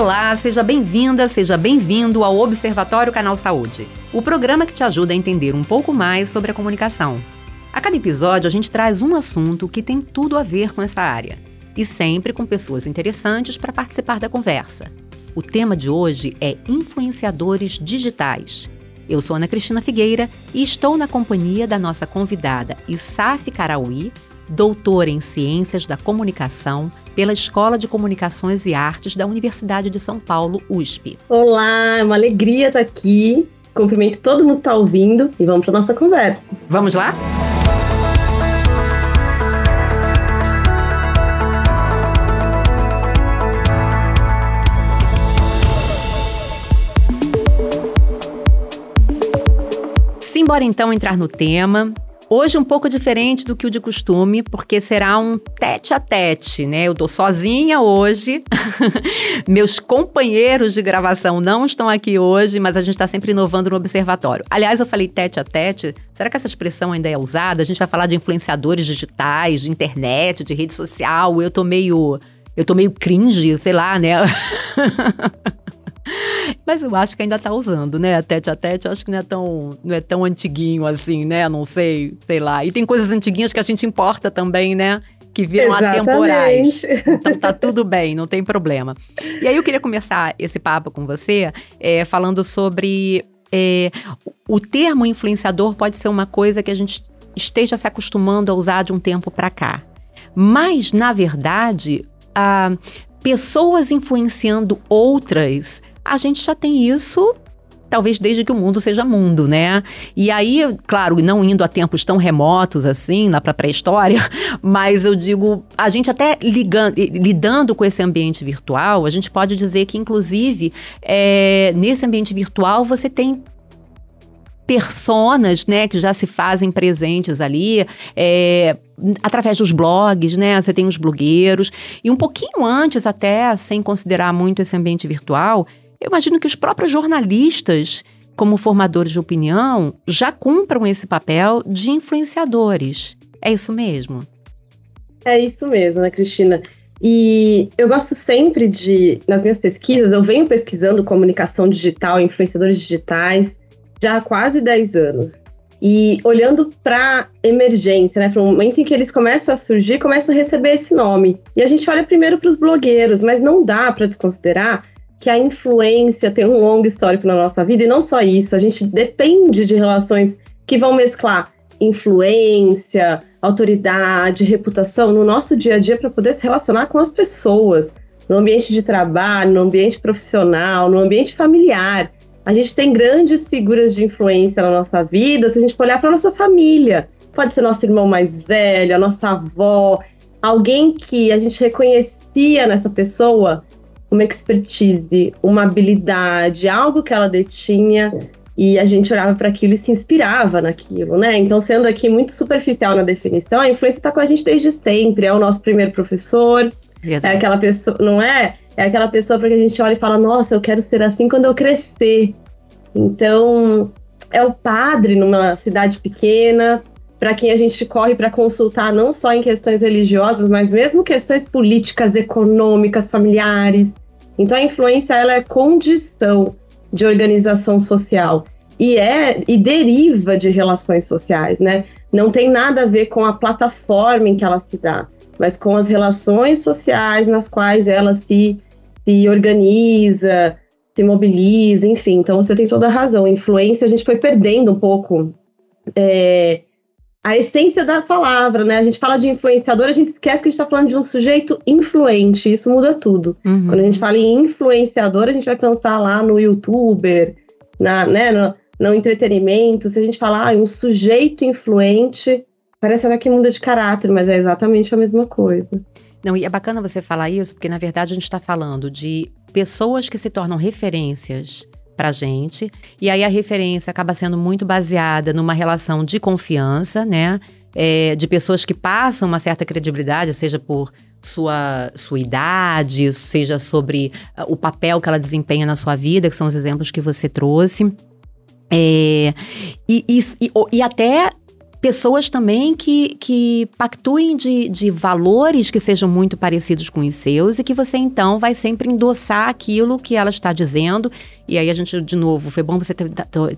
Olá, seja bem-vinda, seja bem-vindo ao Observatório Canal Saúde, o programa que te ajuda a entender um pouco mais sobre a comunicação. A cada episódio, a gente traz um assunto que tem tudo a ver com essa área, e sempre com pessoas interessantes para participar da conversa. O tema de hoje é influenciadores digitais. Eu sou Ana Cristina Figueira e estou na companhia da nossa convidada Isaf Karaui, doutora em Ciências da Comunicação pela Escola de Comunicações e Artes da Universidade de São Paulo, USP. Olá, é uma alegria estar aqui. Cumprimento todo mundo que está ouvindo e vamos para nossa conversa. Vamos lá? Simbora então entrar no tema. Hoje um pouco diferente do que o de costume, porque será um tete a tete, né? Eu tô sozinha hoje. Meus companheiros de gravação não estão aqui hoje, mas a gente está sempre inovando no observatório. Aliás, eu falei tete a tete. Será que essa expressão ainda é usada? A gente vai falar de influenciadores digitais, de internet, de rede social. Eu tô meio eu tô meio cringe, sei lá, né? Mas eu acho que ainda tá usando, né? Tete a tete, eu acho que não é tão, não é tão antiguinho assim, né? Não sei, sei lá. E tem coisas antiguinhas que a gente importa também, né? que viram Exatamente. atemporais. Então tá tudo bem, não tem problema. E aí eu queria começar esse papo com você é, falando sobre é, o termo influenciador pode ser uma coisa que a gente esteja se acostumando a usar de um tempo para cá. Mas, na verdade, ah, pessoas influenciando outras a gente já tem isso talvez desde que o mundo seja mundo, né? E aí, claro, não indo a tempos tão remotos assim, lá para pré-história, mas eu digo, a gente até ligando, lidando com esse ambiente virtual, a gente pode dizer que, inclusive, é, nesse ambiente virtual você tem personas, né, que já se fazem presentes ali, é, através dos blogs, né? Você tem os blogueiros. E um pouquinho antes, até, sem considerar muito esse ambiente virtual, eu imagino que os próprios jornalistas, como formadores de opinião, já cumpram esse papel de influenciadores. É isso mesmo? É isso mesmo, né, Cristina? E eu gosto sempre de, nas minhas pesquisas, eu venho pesquisando comunicação digital, influenciadores digitais, já há quase 10 anos. E olhando para emergência, né, para o momento em que eles começam a surgir, começam a receber esse nome. E a gente olha primeiro para os blogueiros, mas não dá para desconsiderar que a influência tem um longo histórico na nossa vida, e não só isso, a gente depende de relações que vão mesclar influência, autoridade, reputação no nosso dia a dia para poder se relacionar com as pessoas, no ambiente de trabalho, no ambiente profissional, no ambiente familiar. A gente tem grandes figuras de influência na nossa vida, se a gente for olhar para nossa família. Pode ser nosso irmão mais velho, a nossa avó, alguém que a gente reconhecia nessa pessoa uma expertise, uma habilidade, algo que ela detinha e a gente olhava para aquilo e se inspirava naquilo, né? Então, sendo aqui muito superficial na definição, a influência está com a gente desde sempre. É o nosso primeiro professor, Verdade. é aquela pessoa, não é? É aquela pessoa para que a gente olha e fala: Nossa, eu quero ser assim quando eu crescer. Então, é o padre numa cidade pequena, para quem a gente corre para consultar não só em questões religiosas, mas mesmo questões políticas, econômicas, familiares. Então a influência ela é condição de organização social e é e deriva de relações sociais, né? Não tem nada a ver com a plataforma em que ela se dá, mas com as relações sociais nas quais ela se, se organiza, se mobiliza, enfim. Então você tem toda a razão. Influência a gente foi perdendo um pouco é, a essência da palavra, né? A gente fala de influenciador, a gente esquece que a gente está falando de um sujeito influente. Isso muda tudo. Uhum. Quando a gente fala em influenciador, a gente vai pensar lá no youtuber, na, né, no, no entretenimento. Se a gente falar ah, um sujeito influente, parece até que muda de caráter, mas é exatamente a mesma coisa. Não, e é bacana você falar isso, porque na verdade a gente está falando de pessoas que se tornam referências pra gente. E aí a referência acaba sendo muito baseada numa relação de confiança, né? É, de pessoas que passam uma certa credibilidade, seja por sua, sua idade, seja sobre uh, o papel que ela desempenha na sua vida, que são os exemplos que você trouxe. É, e, e, e, e até pessoas também que, que pactuem de, de valores que sejam muito parecidos com os seus e que você então vai sempre endossar aquilo que ela está dizendo. E aí a gente, de novo, foi bom você ter,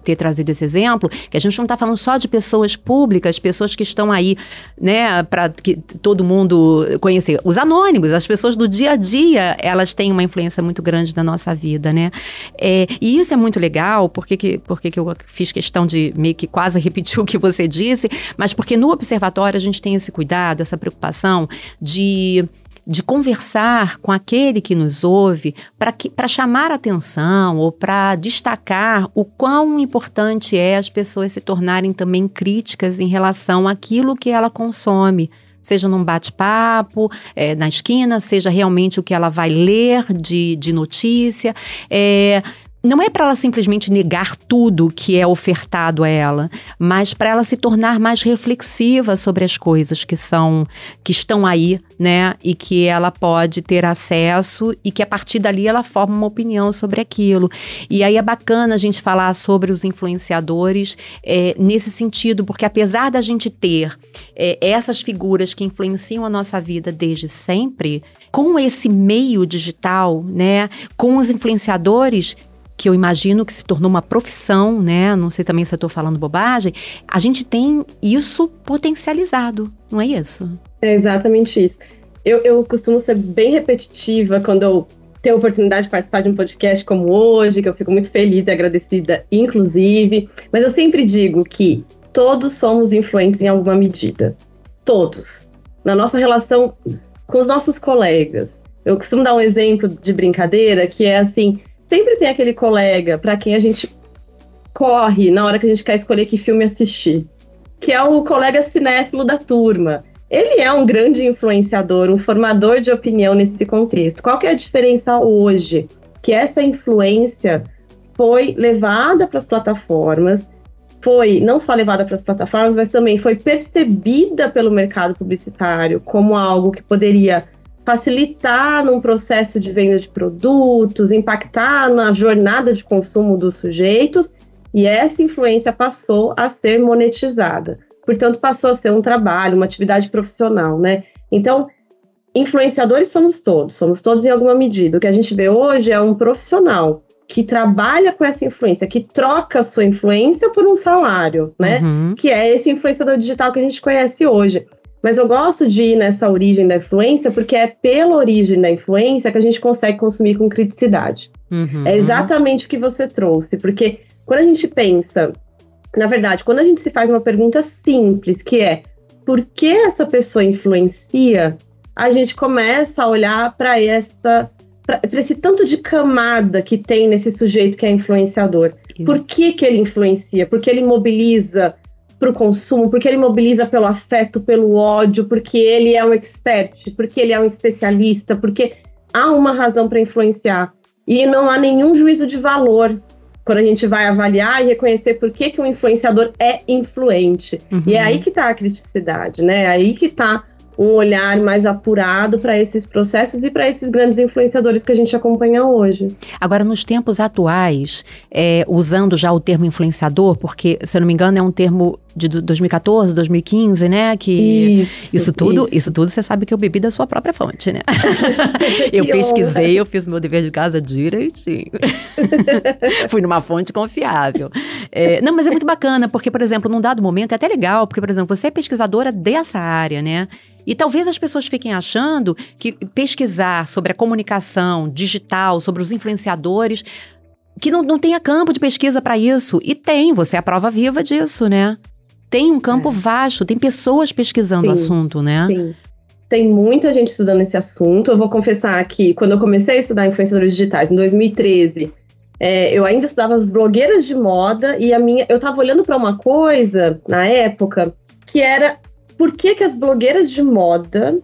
ter trazido esse exemplo, que a gente não está falando só de pessoas públicas, pessoas que estão aí, né, para que todo mundo conhecer. Os anônimos, as pessoas do dia a dia, elas têm uma influência muito grande na nossa vida, né? É, e isso é muito legal, porque que, porque que eu fiz questão de meio que quase repetir o que você disse, mas porque no observatório a gente tem esse cuidado, essa preocupação de de conversar com aquele que nos ouve para chamar atenção ou para destacar o quão importante é as pessoas se tornarem também críticas em relação àquilo que ela consome seja num bate-papo, é, na esquina, seja realmente o que ela vai ler de, de notícia. É, não é para ela simplesmente negar tudo que é ofertado a ela, mas para ela se tornar mais reflexiva sobre as coisas que são que estão aí, né? E que ela pode ter acesso e que a partir dali ela forma uma opinião sobre aquilo. E aí é bacana a gente falar sobre os influenciadores é, nesse sentido, porque apesar da gente ter é, essas figuras que influenciam a nossa vida desde sempre, com esse meio digital, né? Com os influenciadores que eu imagino que se tornou uma profissão, né? Não sei também se eu estou falando bobagem. A gente tem isso potencializado, não é isso? É exatamente isso. Eu, eu costumo ser bem repetitiva quando eu tenho a oportunidade de participar de um podcast como hoje, que eu fico muito feliz e agradecida, inclusive. Mas eu sempre digo que todos somos influentes em alguma medida. Todos. Na nossa relação com os nossos colegas. Eu costumo dar um exemplo de brincadeira que é assim: sempre tem aquele colega para quem a gente corre na hora que a gente quer escolher que filme assistir, que é o colega cinéfilo da turma. Ele é um grande influenciador, um formador de opinião nesse contexto. Qual que é a diferença hoje? Que essa influência foi levada para as plataformas, foi não só levada para as plataformas, mas também foi percebida pelo mercado publicitário como algo que poderia facilitar num processo de venda de produtos, impactar na jornada de consumo dos sujeitos, e essa influência passou a ser monetizada. Portanto, passou a ser um trabalho, uma atividade profissional, né? Então, influenciadores somos todos, somos todos em alguma medida. O que a gente vê hoje é um profissional que trabalha com essa influência, que troca a sua influência por um salário, né? Uhum. Que é esse influenciador digital que a gente conhece hoje. Mas eu gosto de ir nessa origem da influência, porque é pela origem da influência que a gente consegue consumir com criticidade. Uhum. É exatamente o que você trouxe, porque quando a gente pensa, na verdade, quando a gente se faz uma pergunta simples, que é por que essa pessoa influencia, a gente começa a olhar para essa para esse tanto de camada que tem nesse sujeito que é influenciador. Isso. Por que, que ele influencia? Porque ele mobiliza para o consumo, porque ele mobiliza pelo afeto, pelo ódio, porque ele é um expert, porque ele é um especialista, porque há uma razão para influenciar. E não há nenhum juízo de valor quando a gente vai avaliar e reconhecer por que, que um influenciador é influente. Uhum. E é aí que está a criticidade, né? É aí que está um olhar mais apurado para esses processos e para esses grandes influenciadores que a gente acompanha hoje. Agora, nos tempos atuais, é, usando já o termo influenciador, porque, se eu não me engano, é um termo de 2014, 2015, né? Que isso, isso tudo, isso. isso. tudo você sabe que eu bebi da sua própria fonte, né? eu pesquisei, eu fiz meu dever de casa direitinho. Fui numa fonte confiável. É, não, mas é muito bacana, porque, por exemplo, num dado momento é até legal, porque, por exemplo, você é pesquisadora dessa área, né? E talvez as pessoas fiquem achando que pesquisar sobre a comunicação digital, sobre os influenciadores, que não, não tenha campo de pesquisa para isso. E tem, você é a prova viva disso, né? Tem um campo é. vasto, tem pessoas pesquisando o assunto, né? Sim. Tem muita gente estudando esse assunto. Eu vou confessar que quando eu comecei a estudar influenciadores digitais, em 2013, é, eu ainda estudava as blogueiras de moda e a minha, eu estava olhando para uma coisa na época que era por que, que as blogueiras de moda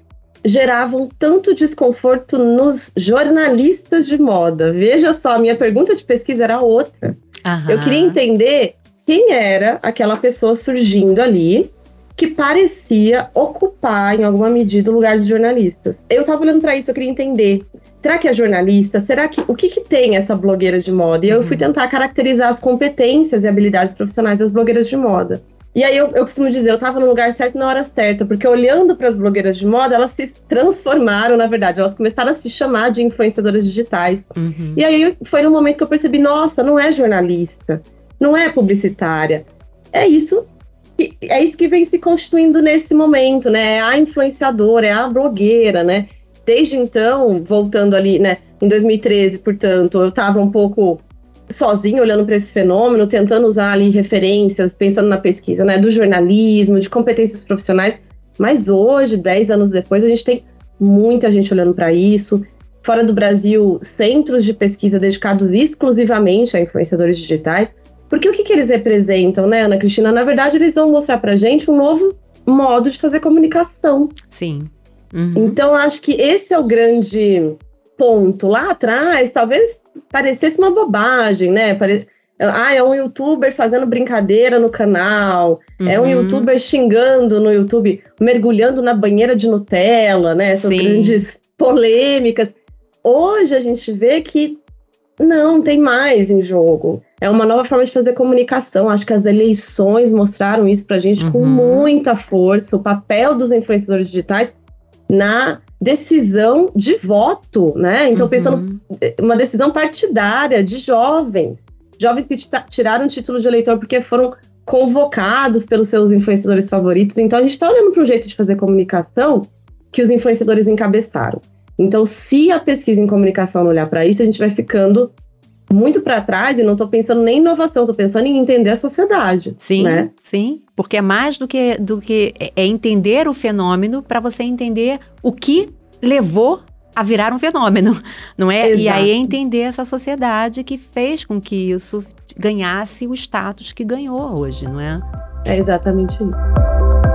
geravam tanto desconforto nos jornalistas de moda. Veja só, a minha pergunta de pesquisa era outra. Aham. Eu queria entender quem era aquela pessoa surgindo ali que parecia ocupar, em alguma medida, o lugar dos jornalistas. Eu estava olhando para isso, eu queria entender. Será que é jornalista? Será que o que, que tem essa blogueira de moda? E eu fui uhum. tentar caracterizar as competências e habilidades profissionais das blogueiras de moda. E aí eu, eu costumo dizer, eu estava no lugar certo na hora certa, porque olhando para as blogueiras de moda, elas se transformaram, na verdade, elas começaram a se chamar de influenciadoras digitais. Uhum. E aí foi no momento que eu percebi, nossa, não é jornalista, não é publicitária. É isso é isso que vem se constituindo nesse momento, né? É a influenciadora, é a blogueira, né? Desde então, voltando ali, né, em 2013, portanto, eu estava um pouco sozinho olhando para esse fenômeno, tentando usar ali referências, pensando na pesquisa, né, do jornalismo, de competências profissionais. Mas hoje, 10 anos depois, a gente tem muita gente olhando para isso. Fora do Brasil, centros de pesquisa dedicados exclusivamente a influenciadores digitais. Porque o que, que eles representam, né, Ana Cristina? Na verdade, eles vão mostrar para gente um novo modo de fazer comunicação. Sim. Uhum. Então, acho que esse é o grande ponto. Lá atrás, talvez parecesse uma bobagem, né? Pare... Ah, é um youtuber fazendo brincadeira no canal, uhum. é um uhum. youtuber xingando no YouTube, mergulhando na banheira de Nutella, né? Essas Sim. grandes polêmicas. Hoje a gente vê que não, tem mais em jogo. É uma nova forma de fazer comunicação. Acho que as eleições mostraram isso pra gente uhum. com muita força. O papel dos influenciadores digitais na decisão de voto, né? Então, uhum. pensando uma decisão partidária de jovens, jovens que tiraram o título de eleitor porque foram convocados pelos seus influenciadores favoritos. Então, a gente está olhando para um jeito de fazer comunicação que os influenciadores encabeçaram. Então, se a pesquisa em comunicação não olhar para isso, a gente vai ficando muito para trás e não estou pensando nem em inovação, estou pensando em entender a sociedade. Sim, né? sim, porque é mais do que do que é, é entender o fenômeno para você entender o que levou a virar um fenômeno, não é? Exato. E aí entender essa sociedade que fez com que isso ganhasse o status que ganhou hoje, não é? É exatamente isso.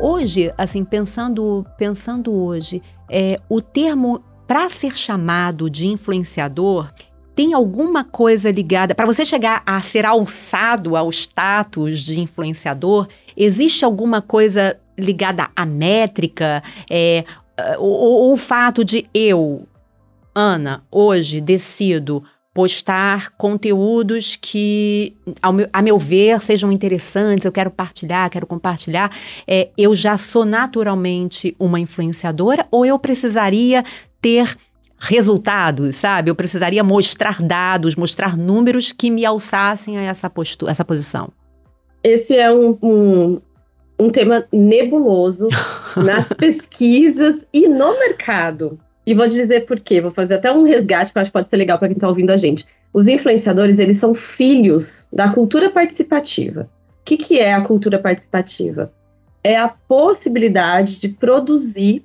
Hoje, assim, pensando, pensando hoje, é, o termo para ser chamado de influenciador tem alguma coisa ligada para você chegar a ser alçado ao status de influenciador? Existe alguma coisa ligada à métrica? É, ou o fato de eu, Ana, hoje decido postar conteúdos que, ao meu, a meu ver, sejam interessantes, eu quero partilhar, quero compartilhar, é, eu já sou naturalmente uma influenciadora ou eu precisaria ter resultados, sabe? Eu precisaria mostrar dados, mostrar números que me alçassem a essa, postura, essa posição. Esse é um, um, um tema nebuloso nas pesquisas e no mercado. E vou dizer por quê. Vou fazer até um resgate que eu acho que pode ser legal para quem está ouvindo a gente. Os influenciadores, eles são filhos da cultura participativa. O que, que é a cultura participativa? É a possibilidade de produzir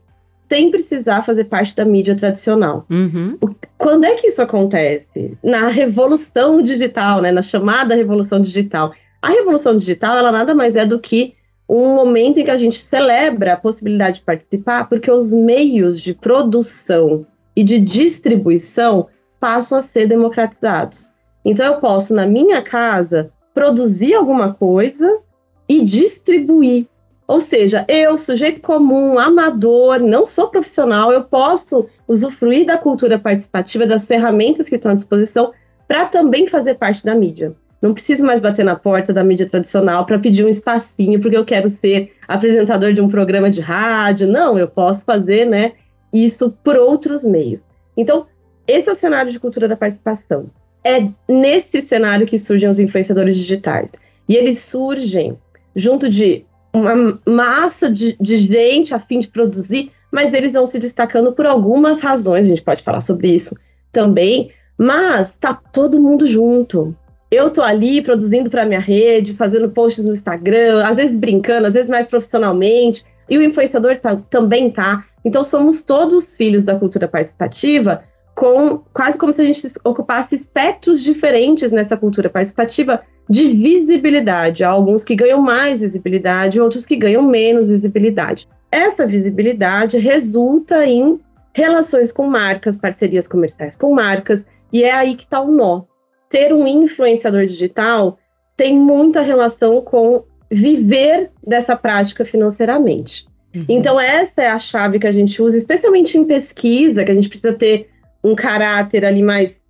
sem precisar fazer parte da mídia tradicional. Uhum. Quando é que isso acontece? Na revolução digital, né? na chamada revolução digital. A revolução digital, ela nada mais é do que um momento em que a gente celebra a possibilidade de participar, porque os meios de produção e de distribuição passam a ser democratizados. Então eu posso, na minha casa, produzir alguma coisa e distribuir. Ou seja, eu, sujeito comum, amador, não sou profissional, eu posso usufruir da cultura participativa, das ferramentas que estão à disposição, para também fazer parte da mídia. Não preciso mais bater na porta da mídia tradicional para pedir um espacinho porque eu quero ser apresentador de um programa de rádio. Não, eu posso fazer, né, isso por outros meios. Então, esse é o cenário de cultura da participação. É nesse cenário que surgem os influenciadores digitais. E eles surgem junto de uma massa de, de gente a fim de produzir, mas eles vão se destacando por algumas razões, a gente pode falar sobre isso também, mas tá todo mundo junto eu tô ali produzindo para minha rede, fazendo posts no Instagram, às vezes brincando, às vezes mais profissionalmente, e o influenciador tá, também tá. Então somos todos filhos da cultura participativa, com quase como se a gente ocupasse espectros diferentes nessa cultura participativa de visibilidade. Há alguns que ganham mais visibilidade, outros que ganham menos visibilidade. Essa visibilidade resulta em relações com marcas, parcerias comerciais com marcas, e é aí que está o nó ser um influenciador digital tem muita relação com viver dessa prática financeiramente. Uhum. Então, essa é a chave que a gente usa, especialmente em pesquisa, que a gente precisa ter um caráter ali mais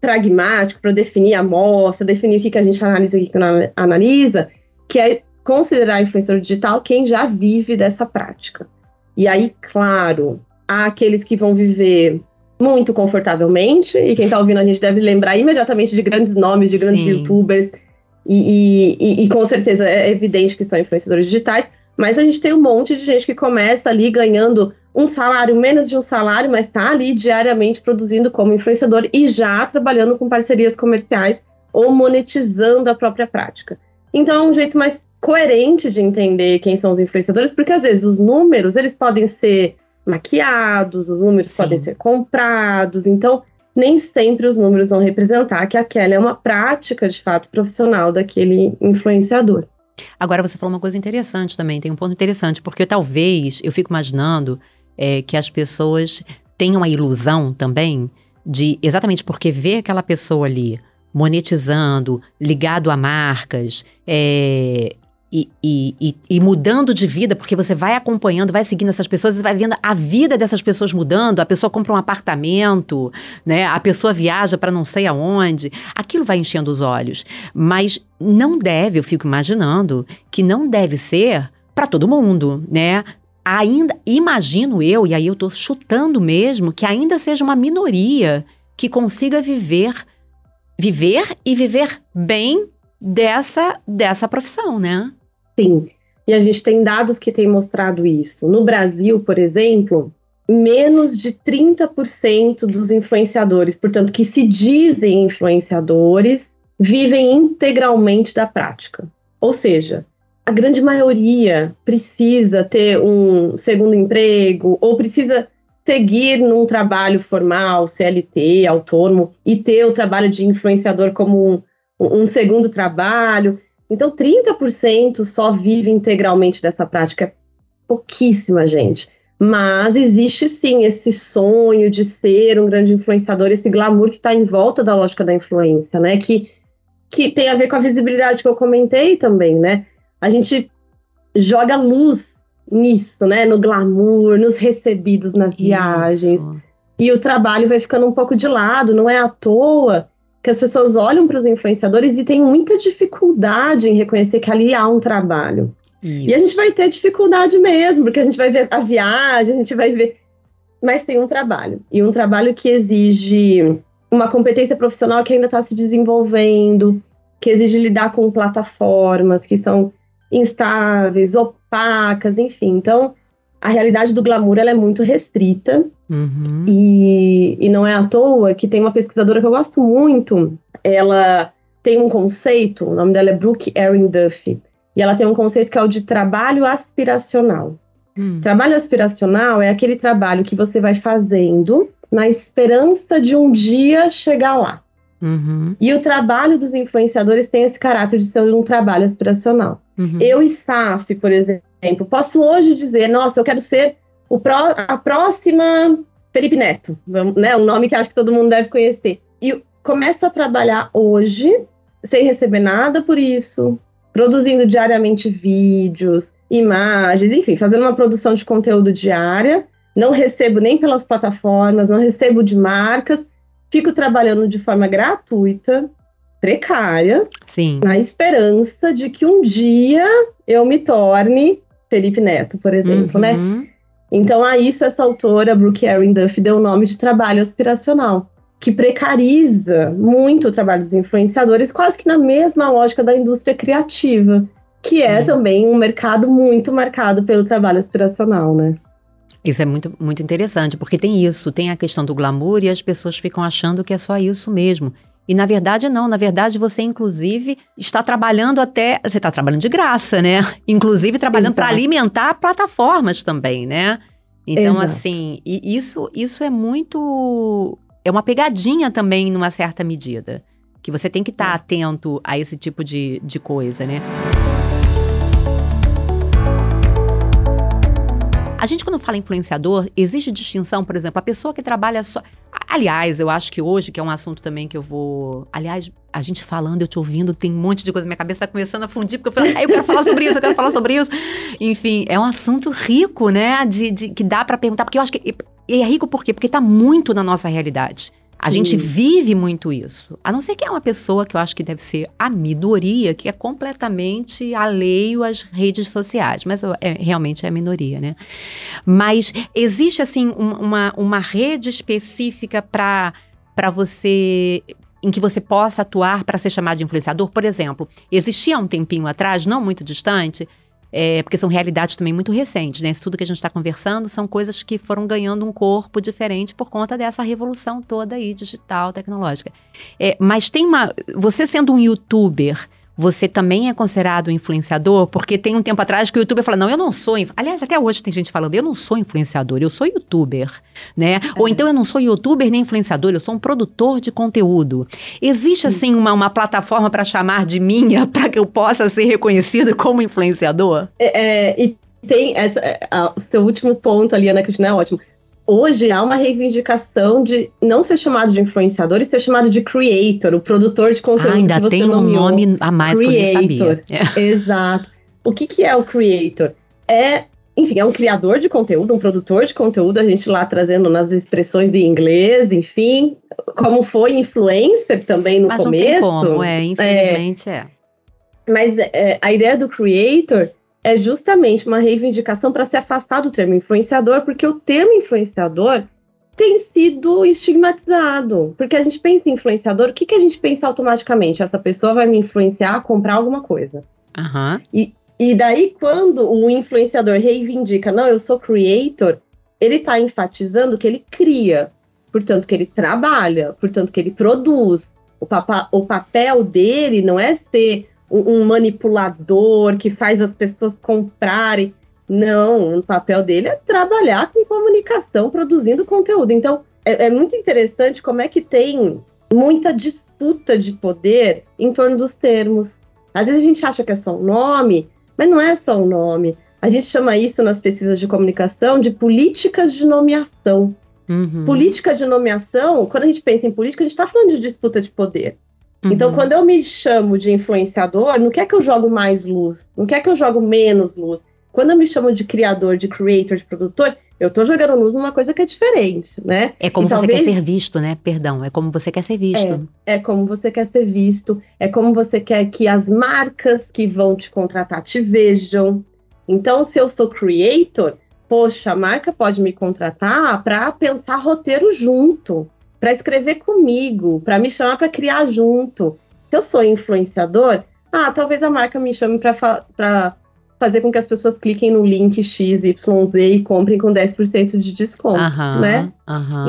pragmático para definir a amostra, definir o que, que a gente analisa e o que, que não analisa, que é considerar influenciador digital quem já vive dessa prática. E aí, claro, há aqueles que vão viver muito confortavelmente, e quem está ouvindo a gente deve lembrar imediatamente de grandes nomes, de grandes Sim. youtubers, e, e, e, com certeza é evidente que são influenciadores digitais, mas a gente tem um monte de gente que começa ali ganhando um salário, menos de um salário, mas está ali diariamente produzindo como influenciador e já trabalhando com parcerias comerciais ou monetizando a própria prática. Então é um jeito mais coerente de entender quem são os influenciadores, porque às vezes os números eles podem ser maquiados, os números Sim. podem ser comprados, então nem sempre os números vão representar que aquela é uma prática de fato profissional daquele influenciador. Agora você falou uma coisa interessante também, tem um ponto interessante, porque talvez eu fico imaginando é, que as pessoas tenham a ilusão também de, exatamente porque vê aquela pessoa ali monetizando, ligado a marcas, é, e, e, e, mudando de vida, porque você vai acompanhando, vai seguindo essas pessoas e vai vendo a vida dessas pessoas mudando. A pessoa compra um apartamento, né? A pessoa viaja para não sei aonde. Aquilo vai enchendo os olhos. Mas não deve, eu fico imaginando, que não deve ser para todo mundo, né? ainda, imagino eu, e aí eu estou chutando mesmo, que ainda seja uma minoria que consiga viver, viver e viver bem dessa, dessa profissão, né? Sim. E a gente tem dados que têm mostrado isso. No Brasil, por exemplo, menos de 30% dos influenciadores, portanto, que se dizem influenciadores, vivem integralmente da prática. Ou seja, a grande maioria precisa ter um segundo emprego ou precisa seguir num trabalho formal, CLT, autônomo, e ter o trabalho de influenciador como um, um segundo trabalho. Então, 30% só vive integralmente dessa prática. É pouquíssima gente. Mas existe sim esse sonho de ser um grande influenciador, esse glamour que está em volta da lógica da influência, né? Que, que tem a ver com a visibilidade que eu comentei também, né? a gente joga luz nisso, né? No glamour, nos recebidos nas Isso. viagens. E o trabalho vai ficando um pouco de lado, não é à toa que as pessoas olham para os influenciadores e têm muita dificuldade em reconhecer que ali há um trabalho. Isso. E a gente vai ter dificuldade mesmo, porque a gente vai ver a viagem, a gente vai ver. Mas tem um trabalho. E um trabalho que exige uma competência profissional que ainda está se desenvolvendo, que exige lidar com plataformas que são instáveis, opacas, enfim. Então, a realidade do glamour ela é muito restrita. Uhum. E, e não é à toa que tem uma pesquisadora que eu gosto muito. Ela tem um conceito, o nome dela é Brooke Erin Duffy. E ela tem um conceito que é o de trabalho aspiracional. Hum. Trabalho aspiracional é aquele trabalho que você vai fazendo na esperança de um dia chegar lá. Uhum. E o trabalho dos influenciadores tem esse caráter de ser um trabalho aspiracional. Uhum. Eu e SAF, por exemplo, posso hoje dizer, nossa, eu quero ser o pró a próxima Felipe Neto, né? Um nome que acho que todo mundo deve conhecer. E começo a trabalhar hoje, sem receber nada por isso, produzindo diariamente vídeos, imagens, enfim, fazendo uma produção de conteúdo diária. Não recebo nem pelas plataformas, não recebo de marcas, fico trabalhando de forma gratuita, precária, Sim. na esperança de que um dia eu me torne Felipe Neto, por exemplo, né? uhum. né? Então, a isso essa autora, Brooke Erin Duff, deu o nome de trabalho aspiracional, que precariza muito o trabalho dos influenciadores, quase que na mesma lógica da indústria criativa, que é Sim. é também um mercado muito marcado pelo trabalho aspiracional, né? Isso é muito, muito interessante, porque tem isso, tem a questão do glamour e as pessoas ficam achando que é só isso mesmo. E na verdade não, na verdade você inclusive está trabalhando até, você está trabalhando de graça, né? Inclusive trabalhando para alimentar plataformas também, né? Então Exato. assim, e isso isso é muito é uma pegadinha também numa certa medida, que você tem que estar tá é. atento a esse tipo de, de coisa, né? A gente, quando fala influenciador, existe distinção, por exemplo, a pessoa que trabalha só. Aliás, eu acho que hoje, que é um assunto também que eu vou. Aliás, a gente falando, eu te ouvindo, tem um monte de coisa. Minha cabeça tá começando a fundir, porque eu falo, ah, eu quero falar sobre isso, eu quero falar sobre isso. Enfim, é um assunto rico, né? De, de que dá para perguntar, porque eu acho que. E é rico por quê? Porque tá muito na nossa realidade. A gente vive muito isso. A não ser que é uma pessoa que eu acho que deve ser a minoria, que é completamente alheio às redes sociais. Mas é, realmente é a minoria, né? Mas existe, assim, uma, uma rede específica para você em que você possa atuar para ser chamado de influenciador? Por exemplo, existia um tempinho atrás, não muito distante, é, porque são realidades também muito recentes, né? Isso tudo que a gente está conversando são coisas que foram ganhando um corpo diferente por conta dessa revolução toda aí, digital, tecnológica. É, mas tem uma. Você sendo um youtuber você também é considerado influenciador? Porque tem um tempo atrás que o youtuber fala, não, eu não sou. Aliás, até hoje tem gente falando, eu não sou influenciador, eu sou youtuber, né? É. Ou então eu não sou youtuber nem influenciador, eu sou um produtor de conteúdo. Existe, assim, uma, uma plataforma para chamar de minha, para que eu possa ser reconhecido como influenciador? É, é, e tem essa, é, a, o seu último ponto ali, Ana Cristina, é ótimo hoje há uma reivindicação de não ser chamado de influenciador e ser chamado de creator, o produtor de conteúdo. Ah, ainda tem um nome a mais creator. que eu sabia. É. Exato. O que, que é o creator? É, enfim, é um criador de conteúdo, um produtor de conteúdo, a gente lá trazendo nas expressões em inglês, enfim, como foi influencer também no Mas começo. Não tem como, é, infelizmente é. é. Mas é, a ideia do creator é justamente uma reivindicação para se afastar do termo influenciador, porque o termo influenciador tem sido estigmatizado. Porque a gente pensa em influenciador, o que, que a gente pensa automaticamente? Essa pessoa vai me influenciar a comprar alguma coisa. Uhum. E, e daí, quando o influenciador reivindica, não, eu sou creator, ele está enfatizando que ele cria, portanto, que ele trabalha, portanto, que ele produz. O, papa, o papel dele não é ser um, manipulador que faz as pessoas comprarem. Não, o papel dele é trabalhar com comunicação, produzindo conteúdo. Então, é, é muito interessante como é que tem muita disputa de poder em torno dos termos. Às vezes a gente acha que é só um nome, mas não é só um nome. A gente chama isso nas pesquisas de comunicação de políticas de nomeação. Uhum. Política de nomeação, quando a gente pensa em política, a gente está falando de disputa de poder. Então, uhum. Então, quando eu me chamo de influenciador, não quer que eu jogo mais luz, não quer que eu jogo menos luz. Quando eu me chamo de criador, de creator, de produtor, eu estou jogando luz numa coisa que é diferente, né? É como e você talvez... quer ser visto, né? Perdão, é como você quer ser visto. É, é como você quer ser visto, é como você quer que as marcas que vão te contratar te vejam. Então, se eu sou creator, poxa, a marca pode me contratar para pensar roteiro junto para escrever comigo, para me chamar para criar junto. Se eu sou influenciador, ah, talvez a marca me chame para fa fazer com que as pessoas cliquem no link XYZ e comprem com 10% de desconto, né?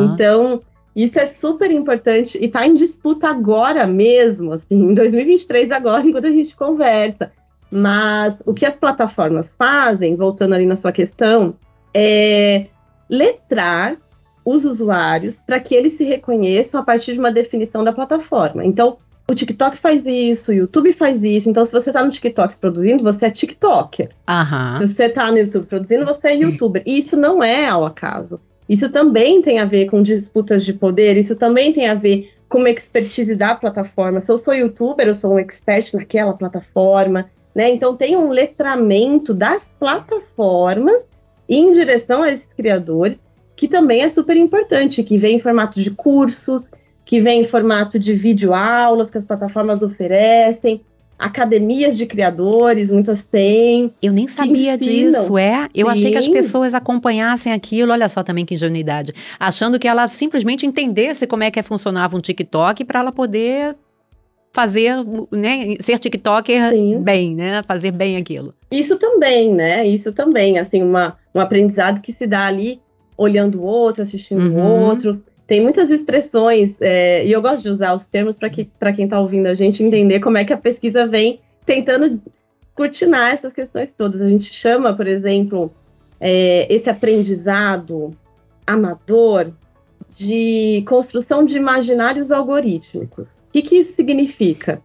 Então, isso é super importante e está em disputa agora mesmo, assim, em 2023 agora, enquanto a gente conversa. Mas o que as plataformas fazem, voltando ali na sua questão, é letrar os usuários para que eles se reconheçam a partir de uma definição da plataforma. Então, o TikTok faz isso, o YouTube faz isso. Então, se você está no TikTok produzindo, você é TikToker. Uhum. Se você está no YouTube produzindo, você é YouTuber. E isso não é ao acaso. Isso também tem a ver com disputas de poder, isso também tem a ver com uma expertise da plataforma. Se eu sou youtuber, eu sou um expert naquela plataforma, né? Então tem um letramento das plataformas em direção a esses criadores que também é super importante, que vem em formato de cursos, que vem em formato de videoaulas que as plataformas oferecem, academias de criadores, muitas têm. Eu nem sabia disso, é? Eu Sim. achei que as pessoas acompanhassem aquilo, olha só também que ingenuidade, achando que ela simplesmente entendesse como é que funcionava um TikTok para ela poder fazer, né, ser TikToker Sim. bem, né, fazer bem aquilo. Isso também, né, isso também, assim, uma, um aprendizado que se dá ali olhando o outro, assistindo uhum. o outro. Tem muitas expressões, é, e eu gosto de usar os termos para que, quem está ouvindo a gente entender como é que a pesquisa vem tentando cortinar essas questões todas. A gente chama, por exemplo, é, esse aprendizado amador de construção de imaginários algorítmicos. O que, que isso significa?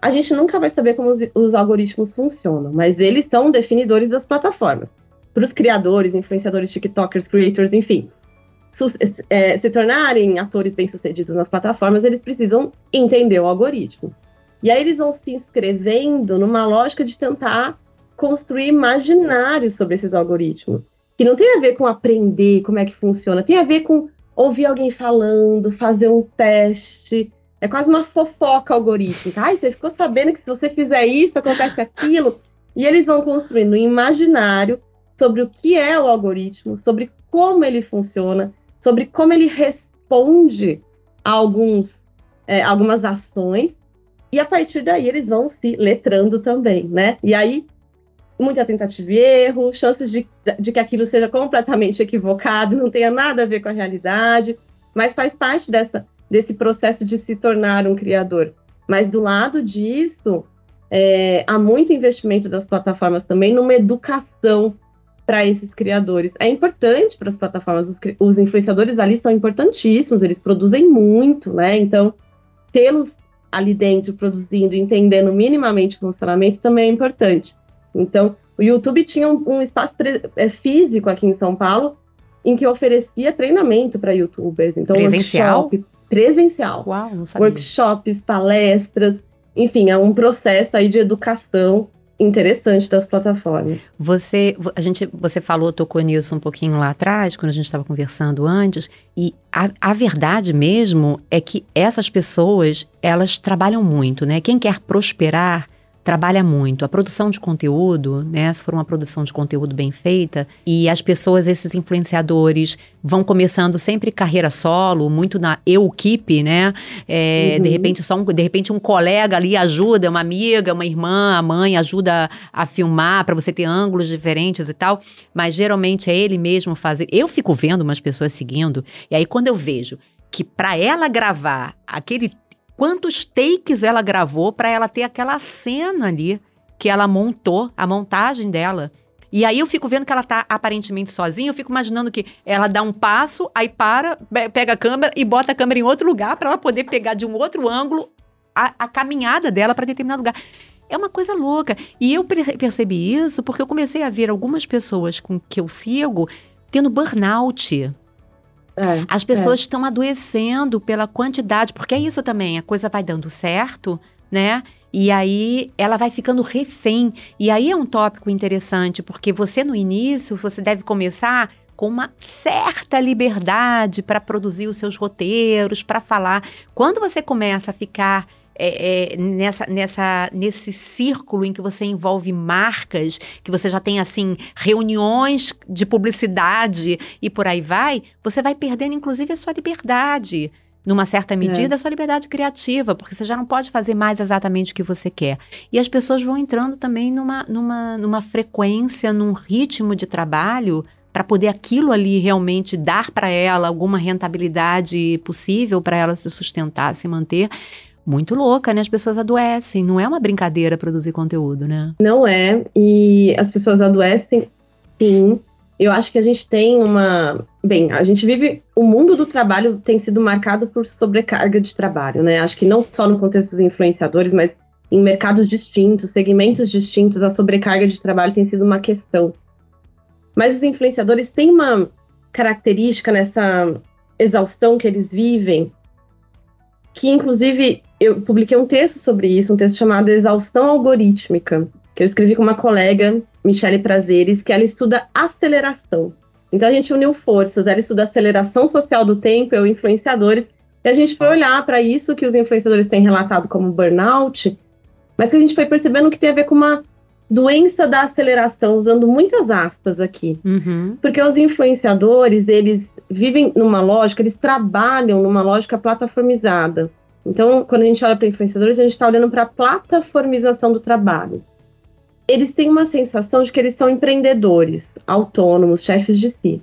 A gente nunca vai saber como os, os algoritmos funcionam, mas eles são definidores das plataformas para os criadores, influenciadores, TikTokers, creators, enfim, é, se tornarem atores bem-sucedidos nas plataformas, eles precisam entender o algoritmo. E aí eles vão se inscrevendo numa lógica de tentar construir imaginários sobre esses algoritmos, que não tem a ver com aprender como é que funciona, tem a ver com ouvir alguém falando, fazer um teste. É quase uma fofoca algorítmica. Ai, você ficou sabendo que se você fizer isso, acontece aquilo. E eles vão construindo um imaginário sobre o que é o algoritmo, sobre como ele funciona, sobre como ele responde a alguns, é, algumas ações. E a partir daí eles vão se letrando também, né? E aí muita tentativa e erro, chances de, de que aquilo seja completamente equivocado, não tenha nada a ver com a realidade, mas faz parte dessa, desse processo de se tornar um criador. Mas do lado disso, é, há muito investimento das plataformas também numa educação para esses criadores. É importante para as plataformas, os, os, influenciadores ali são importantíssimos, eles produzem muito, né? Então, tê-los ali dentro produzindo, entendendo minimamente o funcionamento também é importante. Então, o YouTube tinha um, um espaço é, físico aqui em São Paulo em que oferecia treinamento para youtubers. Então, presencial? Workshop, presencial. Uau, não sabia. Workshops, palestras, enfim, é um processo aí de educação interessante das plataformas. Você, a gente, você falou, tocou nisso um pouquinho lá atrás, quando a gente estava conversando antes, e a, a, verdade mesmo é que essas pessoas, elas trabalham muito, né? Quem quer prosperar trabalha muito. A produção de conteúdo, né? Se for uma produção de conteúdo bem feita, e as pessoas, esses influenciadores, vão começando sempre carreira solo, muito na eu-keep, né? É, uhum. De repente, só um, de repente, um colega ali ajuda, uma amiga, uma irmã, a mãe ajuda a filmar para você ter ângulos diferentes e tal. Mas geralmente é ele mesmo fazer. Eu fico vendo umas pessoas seguindo, e aí quando eu vejo que para ela gravar aquele quantos takes ela gravou para ela ter aquela cena ali que ela montou, a montagem dela. E aí eu fico vendo que ela tá aparentemente sozinha, eu fico imaginando que ela dá um passo, aí para, pega a câmera e bota a câmera em outro lugar para ela poder pegar de um outro ângulo a, a caminhada dela para determinado lugar. É uma coisa louca. E eu percebi isso porque eu comecei a ver algumas pessoas com que eu sigo tendo burnout. É, As pessoas é. estão adoecendo pela quantidade, porque é isso também, a coisa vai dando certo, né? E aí ela vai ficando refém. E aí é um tópico interessante, porque você no início, você deve começar com uma certa liberdade para produzir os seus roteiros, para falar. Quando você começa a ficar é, é, nessa, nessa, nesse círculo em que você envolve marcas, que você já tem assim reuniões de publicidade e por aí vai, você vai perdendo inclusive a sua liberdade. Numa certa medida, é. a sua liberdade criativa, porque você já não pode fazer mais exatamente o que você quer. E as pessoas vão entrando também numa, numa, numa frequência, num ritmo de trabalho para poder aquilo ali realmente dar para ela alguma rentabilidade possível para ela se sustentar, se manter muito louca, né? As pessoas adoecem. Não é uma brincadeira produzir conteúdo, né? Não é. E as pessoas adoecem, sim. Eu acho que a gente tem uma. Bem, a gente vive. O mundo do trabalho tem sido marcado por sobrecarga de trabalho, né? Acho que não só no contexto dos influenciadores, mas em mercados distintos, segmentos distintos, a sobrecarga de trabalho tem sido uma questão. Mas os influenciadores têm uma característica nessa exaustão que eles vivem, que inclusive eu publiquei um texto sobre isso, um texto chamado Exaustão Algorítmica, que eu escrevi com uma colega, Michele Prazeres, que ela estuda aceleração. Então a gente uniu forças, ela estuda aceleração social do tempo, eu influenciadores, e a gente foi olhar para isso que os influenciadores têm relatado como burnout, mas que a gente foi percebendo que tem a ver com uma doença da aceleração, usando muitas aspas aqui. Uhum. Porque os influenciadores, eles vivem numa lógica, eles trabalham numa lógica plataformizada. Então, quando a gente olha para influenciadores, a gente está olhando para a plataformização do trabalho. Eles têm uma sensação de que eles são empreendedores, autônomos, chefes de si.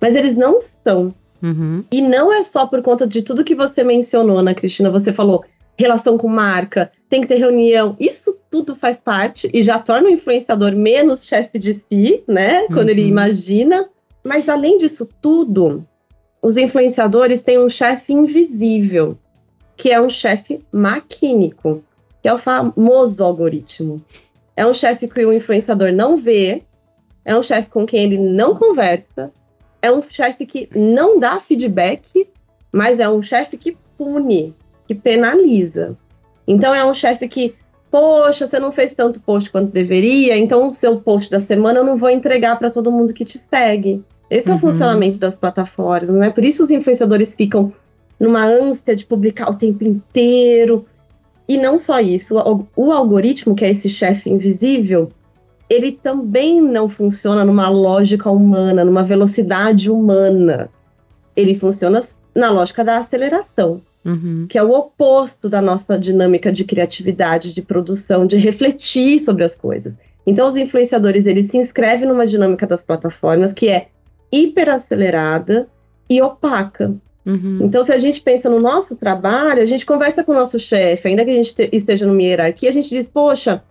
Mas eles não são. Uhum. E não é só por conta de tudo que você mencionou, Ana Cristina. Você falou relação com marca, tem que ter reunião. Isso tudo faz parte e já torna o influenciador menos chefe de si, né? Quando uhum. ele imagina. Mas além disso tudo, os influenciadores têm um chefe invisível que é um chefe maquínico, que é o famoso algoritmo. É um chefe que o influenciador não vê, é um chefe com quem ele não conversa, é um chefe que não dá feedback, mas é um chefe que pune, que penaliza. Então é um chefe que, poxa, você não fez tanto post quanto deveria, então o seu post da semana eu não vou entregar para todo mundo que te segue. Esse é o uhum. funcionamento das plataformas, né? Por isso os influenciadores ficam numa ânsia de publicar o tempo inteiro. E não só isso, o, algoritmo, que é esse chefe invisível, ele também não funciona numa lógica humana, numa velocidade humana. Ele funciona na lógica da aceleração, uhum. que é o oposto da nossa dinâmica de criatividade, de produção, de refletir sobre as coisas. Então, os influenciadores, eles se inscrevem numa dinâmica das plataformas que é hiperacelerada e opaca. Uhum. Então, se a gente pensa no nosso trabalho, a gente conversa com o nosso chefe, ainda que a gente esteja numa hierarquia, a gente diz, poxa,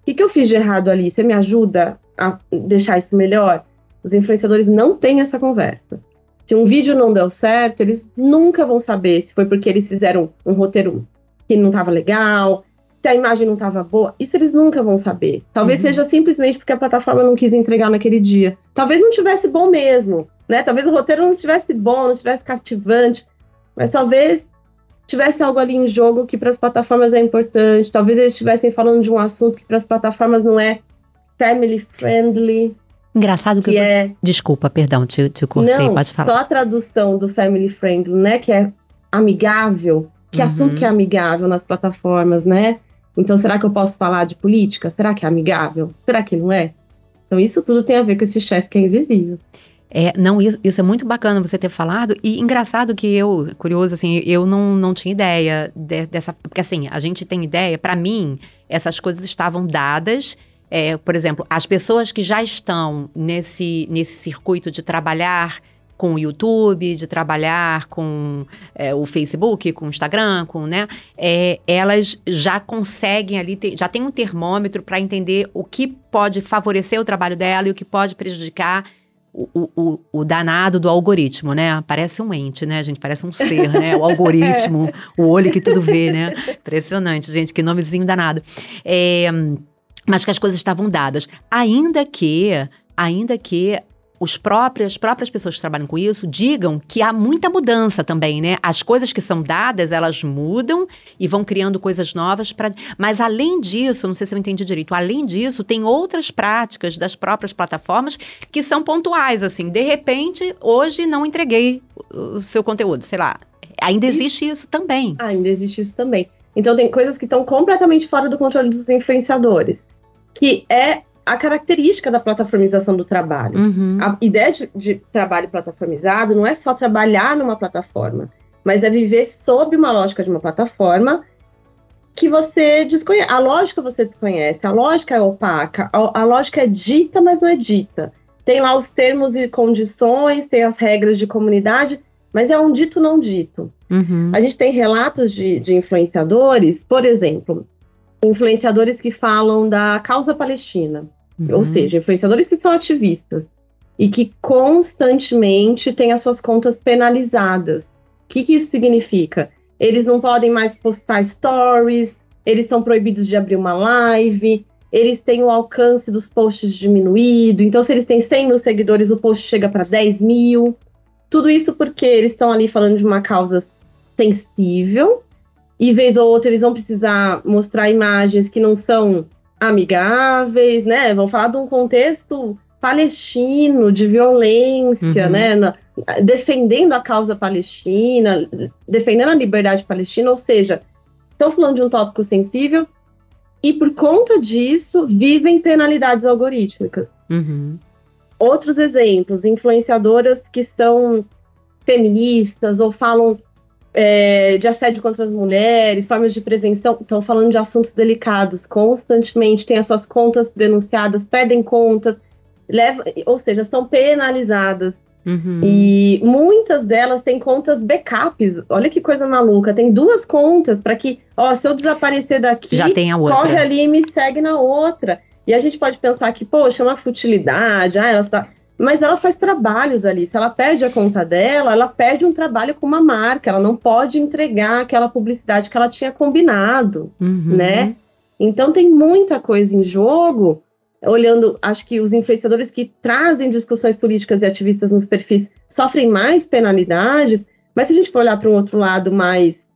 o que, que eu fiz de errado ali? Você me ajuda a deixar isso melhor? Os influenciadores não têm essa conversa. Se um vídeo não deu certo, eles nunca vão saber se foi porque eles fizeram um roteiro que não estava legal, se a imagem não estava boa. Isso eles nunca vão saber. Talvez uhum. seja simplesmente porque a plataforma não quis entregar naquele dia. Talvez não tivesse bom mesmo, né? Talvez o roteiro não estivesse bom, não estivesse cativante, mas talvez tivesse algo ali em jogo que para as plataformas é importante. Talvez eles estivessem falando de um assunto que para as plataformas não é family friendly. Engraçado que, que eu... é... Desculpa, perdão, te, te cortei, não, pode falar. Só a tradução do family friendly, né? Que é amigável. Que uhum. assunto que é amigável nas plataformas, né? Então, será que eu posso falar de política? Será que é amigável? Será que não é? Então, isso tudo tem a ver com esse chefe que é invisível. É, não, isso, isso, é muito bacana você ter falado. E engraçado que eu, curioso, assim, eu não, não tinha ideia de, dessa. Porque, assim, a gente tem ideia, para mim, essas coisas estavam dadas. É, por exemplo, as pessoas que já estão nesse, nesse circuito de trabalhar com o YouTube, de trabalhar com é, o Facebook, com o Instagram, com, né? É, elas já conseguem ali, ter, já tem um termômetro para entender o que pode favorecer o trabalho dela e o que pode prejudicar o, o, o, danado do algoritmo, né? Parece um ente, né, gente? Parece um ser, né? O algoritmo, o olho que tudo vê, né? Impressionante, gente, que nomezinho danado. É, mas que as coisas estavam dadas. Ainda que, ainda que os próprios, as próprias pessoas que trabalham com isso digam que há muita mudança também, né? As coisas que são dadas, elas mudam e vão criando coisas novas para. Mas além disso, não sei se eu entendi direito, além disso, tem outras práticas das próprias plataformas que são pontuais, assim. De repente, hoje não entreguei o seu conteúdo, sei lá. Ainda existe isso também. Ainda existe isso também. Então tem coisas que estão completamente fora do controle dos influenciadores. Que é a característica da plataformização do trabalho. Uhum. A ideia de, de, trabalho plataformizado não é só trabalhar numa plataforma, mas é viver sob uma lógica de uma plataforma que você desconhece. A lógica você desconhece, a lógica é opaca, a, a lógica é dita, mas não é dita. Tem lá os termos e condições, tem as regras de comunidade, mas é um dito não dito. Uhum. A gente tem relatos de, de influenciadores, por exemplo, influenciadores que falam da causa palestina, uhum. ou seja, influenciadores que são ativistas e que constantemente têm as suas contas penalizadas. O que, que isso significa? Eles não podem mais postar stories, eles são proibidos de abrir uma live, eles têm o alcance dos posts diminuído. Então, se eles têm 100 mil seguidores, o post chega para 10 mil. Tudo isso porque eles estão ali falando de uma causa sensível e vez ou outra eles vão precisar mostrar imagens que não são amigáveis, né? Vão falar de um contexto palestino, de violência, uhum. né? Na, defendendo a causa palestina, defendendo a liberdade palestina, ou seja, estão falando de um tópico sensível e por conta disso vivem penalidades algorítmicas. Uhum. Outros exemplos, influenciadoras que são feministas ou falam é, de assédio contra as mulheres, formas de prevenção, estão falando de assuntos delicados constantemente, têm as suas contas denunciadas, perdem contas, leva, ou seja, são penalizadas. Uhum. E muitas delas têm contas backups. Olha que coisa maluca. Tem duas contas para que, ó, se eu desaparecer daqui, Já tem a outra. corre ali e me segue na outra. E a gente pode pensar que, poxa, é uma futilidade, ah, ela está mas ela faz trabalhos ali. Se ela perde a conta dela, ela perde um trabalho com uma marca. Ela não pode entregar aquela publicidade que ela tinha combinado, uhum. né? Então tem muita coisa em jogo. Olhando, acho que os influenciadores que trazem discussões políticas e ativistas nos perfis sofrem mais penalidades. Mas se a gente for olhar para um outro lado mais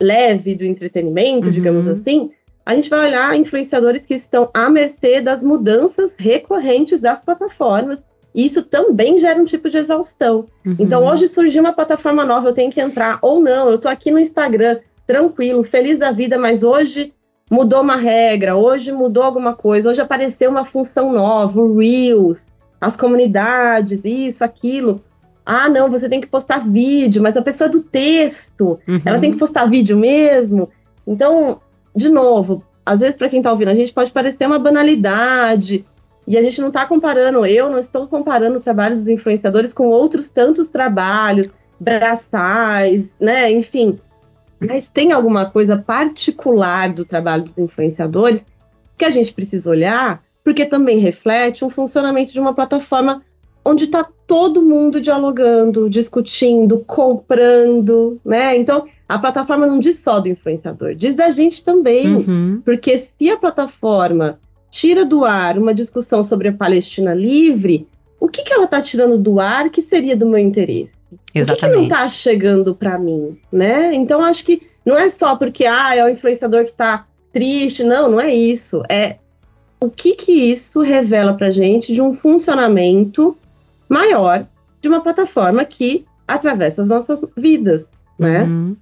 leve do entretenimento, uhum. digamos assim, a gente vai olhar influenciadores que estão à mercê das mudanças recorrentes das plataformas isso também gera um tipo de exaustão. Uhum. Então, hoje surgiu uma plataforma nova, eu tenho que entrar, ou não, eu estou aqui no Instagram, tranquilo, feliz da vida, mas hoje mudou uma regra, hoje mudou alguma coisa, hoje apareceu uma função nova, o Reels, as comunidades, isso, aquilo. Ah, não, você tem que postar vídeo, mas a pessoa é do texto, uhum. ela tem que postar vídeo mesmo. Então, de novo, às vezes para quem está ouvindo, a gente pode parecer uma banalidade, e a gente não está comparando, eu não estou comparando o trabalho dos influenciadores com outros tantos trabalhos, braçais, né? Enfim. Mas tem alguma coisa particular do trabalho dos influenciadores que a gente precisa olhar, porque também reflete um funcionamento de uma plataforma onde está todo mundo dialogando, discutindo, comprando, né? Então, a plataforma não diz só do influenciador, diz da gente também. Uhum. Porque se a plataforma tira do ar uma discussão sobre a Palestina livre, o que, que ela está tirando do ar que seria do meu interesse? Exatamente. O que, que não está chegando para mim, né? Então acho que não é só porque ah, é o influenciador que está triste, não, não é isso. É o que que isso revela para gente de um funcionamento maior de uma plataforma que atravessa as nossas vidas, né? Uhum.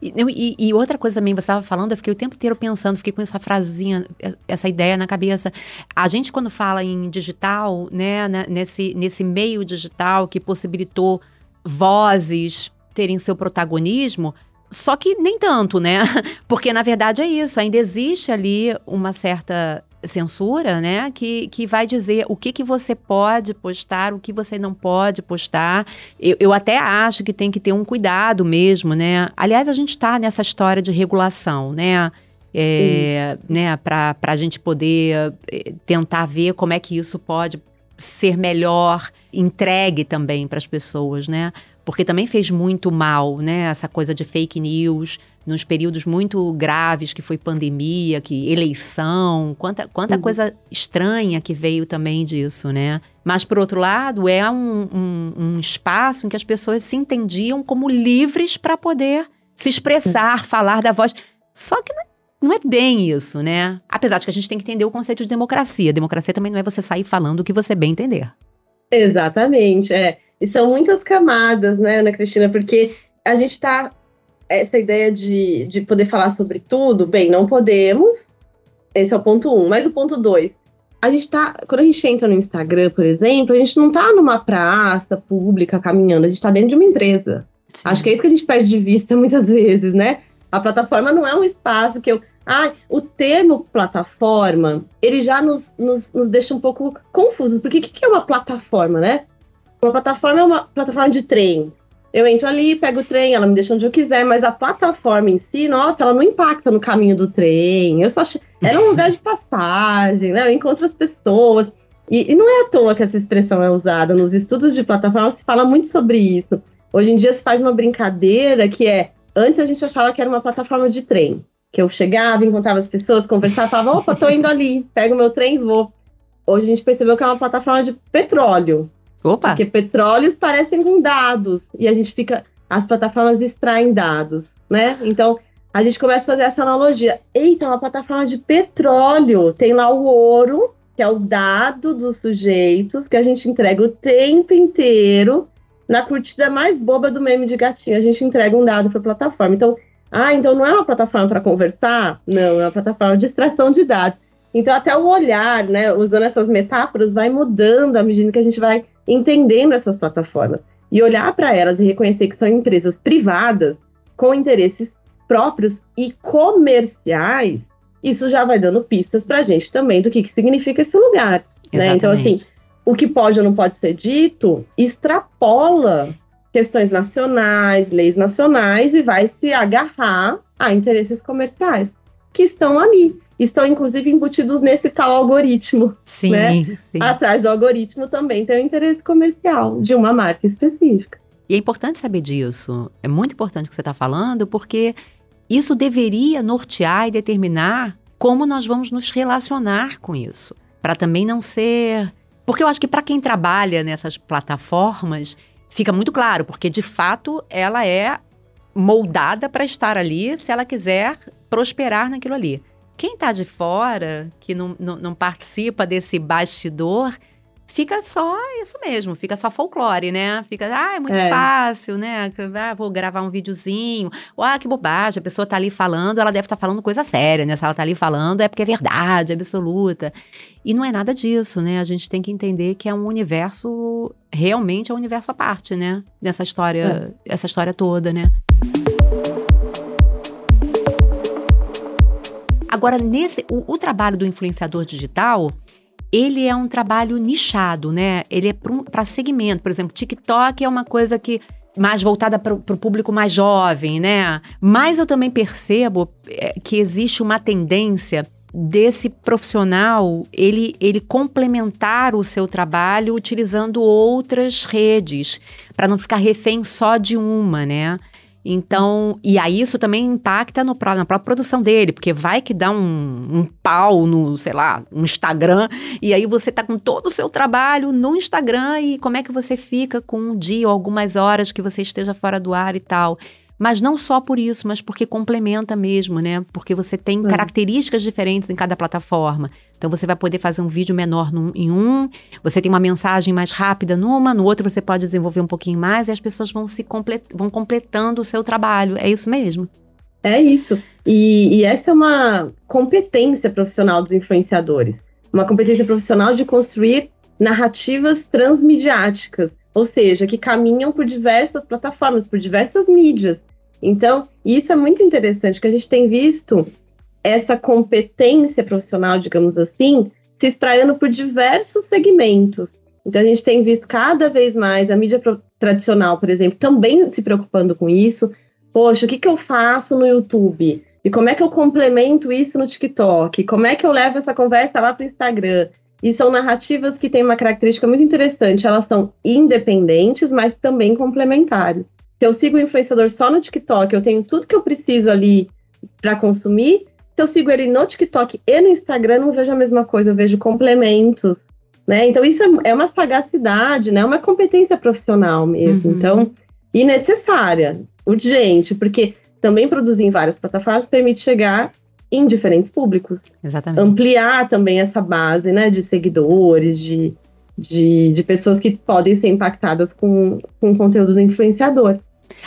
E, e, e, outra coisa também, você estava falando, eu fiquei o tempo inteiro pensando, fiquei com essa frasinha, essa ideia na cabeça. A gente, quando fala em digital, né, nesse, nesse meio digital que possibilitou vozes terem seu protagonismo, só que nem tanto, né? Porque na verdade é isso, ainda existe ali uma certa censura, né, que, que vai dizer o que, que você pode postar, o que você não pode postar. Eu, eu até acho que tem que ter um cuidado mesmo, né? Aliás, a gente está nessa história de regulação, né? É, né, para a gente poder eh, tentar ver como é que isso pode ser melhor entregue também para as pessoas, né? Porque também fez muito mal, né? Essa coisa de fake news, nos períodos muito graves que foi pandemia, que eleição, quanta, quanta uhum. coisa estranha que veio também disso, né? Mas, por outro lado, é um, um, um espaço em que as pessoas se entendiam como livres para poder se expressar, uhum. falar da voz. Só que não é bem isso, né? Apesar de que a gente tem que entender o conceito de democracia. Democracia também não é você sair falando o que você bem entender. Exatamente, é. E são muitas camadas, né, Ana Cristina? Porque a gente está essa ideia de, de poder falar sobre tudo, bem, não podemos. Esse é o ponto um. Mas o ponto dois, a gente tá. Quando a gente entra no Instagram, por exemplo, a gente não tá numa praça pública caminhando, a gente tá dentro de uma empresa. Sim. Acho que é isso que a gente perde de vista muitas vezes, né? A plataforma não é um espaço que eu. Ah, o termo plataforma, ele já nos, nos, nos deixa um pouco confusos, porque o que, que é uma plataforma, né? Uma plataforma é uma plataforma de trem, eu entro ali, pego o trem, ela me deixa onde eu quiser, mas a plataforma em si, nossa, ela não impacta no caminho do trem. Eu só. Era um lugar de passagem, né? Eu encontro as pessoas. E, e, não é à toa que essa expressão é usada. Nos estudos de plataforma se fala muito sobre isso. Hoje em dia se faz uma brincadeira que é. Antes a gente achava que era uma plataforma de trem. Que eu chegava, encontrava as pessoas, conversava, falava, opa, tô indo ali, pego meu trem e vou. Hoje a gente percebeu que é uma plataforma de petróleo. Opa! Porque petróleos parecem com dados e a gente fica. As plataformas extraem dados, né? Então a gente começa a fazer essa analogia. Eita, uma plataforma de petróleo. Tem lá o ouro, que é o dado dos sujeitos, que a gente entrega o tempo inteiro. Na curtida mais boba do meme de gatinho, a gente entrega um dado para a plataforma. Então, ah, então não é uma plataforma para conversar? Não, é uma plataforma de extração de dados. Então, até o olhar, né, usando essas metáforas, vai mudando à medida que a gente vai entendendo essas plataformas e olhar para elas e reconhecer que são empresas privadas com interesses próprios e comerciais, isso já vai dando pistas para a gente também do que, que significa esse lugar. Né? Então, assim, o que pode ou não pode ser dito extrapola questões nacionais, leis nacionais e vai se agarrar a interesses comerciais que estão ali estão inclusive embutidos nesse tal algoritmo. Sim, né? sim. Atrás do algoritmo também tem o interesse comercial de uma marca específica. E é importante saber disso. É muito importante o que você está falando, porque isso deveria nortear e determinar como nós vamos nos relacionar com isso. Para também não ser. Porque eu acho que para quem trabalha nessas plataformas, fica muito claro, porque de fato ela é moldada para estar ali se ela quiser prosperar naquilo ali. Quem está de fora, que não, não, não participa desse bastidor, fica só isso mesmo, fica só folclore, né? Fica, ah, é muito é. fácil, né? Ah, vou gravar um videozinho. Ah, que bobagem, a pessoa tá ali falando, ela deve estar tá falando coisa séria, né? Se ela tá ali falando é porque é verdade, absoluta. E não é nada disso, né? A gente tem que entender que é um universo, realmente é um universo à parte, né? Nessa história, é. essa história toda, né? Agora, nesse o, o trabalho do influenciador digital, ele é um trabalho nichado, né? Ele é para segmento. Por exemplo, TikTok é uma coisa que mais voltada para o público mais jovem, né? Mas eu também percebo é, que existe uma tendência desse profissional ele, ele complementar o seu trabalho utilizando outras redes para não ficar refém só de uma, né? Então, e aí isso também impacta no, na própria produção dele, porque vai que dá um, um pau no, sei lá, no Instagram, e aí você tá com todo o seu trabalho no Instagram e como é que você fica com um dia ou algumas horas que você esteja fora do ar e tal. Mas não só por isso, mas porque complementa mesmo, né? Porque você tem é. características diferentes em cada plataforma. Então você vai poder fazer um vídeo menor num, em um, você tem uma mensagem mais rápida numa, no outro você pode desenvolver um pouquinho mais e as pessoas vão se complet, vão completando o seu trabalho. É isso mesmo? É isso. E, e essa é uma competência profissional dos influenciadores. Uma competência profissional de construir narrativas transmediáticas ou seja, que caminham por diversas plataformas, por diversas mídias. Então, isso é muito interessante, que a gente tem visto essa competência profissional, digamos assim, se espraiando por diversos segmentos. Então, a gente tem visto cada vez mais a mídia tradicional, por exemplo, também se preocupando com isso. Poxa, o que, que eu faço no YouTube? E como é que eu complemento isso no TikTok? Como é que eu levo essa conversa lá para o Instagram? E são narrativas que têm uma característica muito interessante. Elas são independentes, mas também complementares. Se eu sigo o influenciador só no TikTok, eu tenho tudo que eu preciso ali para consumir. Se eu sigo ele no TikTok e no Instagram, não vejo a mesma coisa, eu vejo complementos. Né? Então, isso é, é uma sagacidade, né? uma competência profissional mesmo. Uhum. Então, e necessária, urgente, porque também produzir em várias plataformas permite chegar em diferentes públicos. Exatamente. Ampliar também essa base né, de seguidores, de, de, de pessoas que podem ser impactadas com, com o conteúdo do influenciador.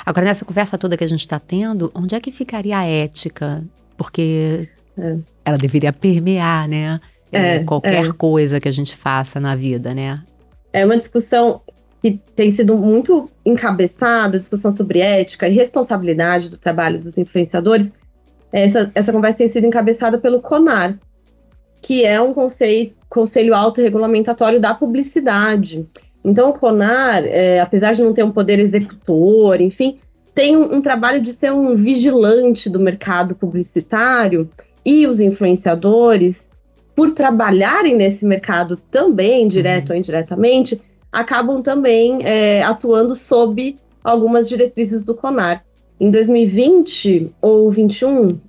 Agora, nessa conversa toda que a gente está tendo, onde é que ficaria a ética? Porque é. ela deveria permear, né? É, qualquer é. coisa que a gente faça na vida, né? É uma discussão que tem sido muito encabeçada, discussão sobre ética e responsabilidade do trabalho dos influenciadores, essa, essa conversa tem sido encabeçada pelo CONAR, que é um conselho, conselho autorregulamentador da publicidade. Então, o CONAR, é, apesar de não ter um poder executor, enfim, tem um, um, trabalho de ser um vigilante do mercado publicitário e os influenciadores, por trabalharem nesse mercado também, direto uhum. ou indiretamente, acabam também é, atuando sob algumas diretrizes do CONAR. Em 2020 ou 21,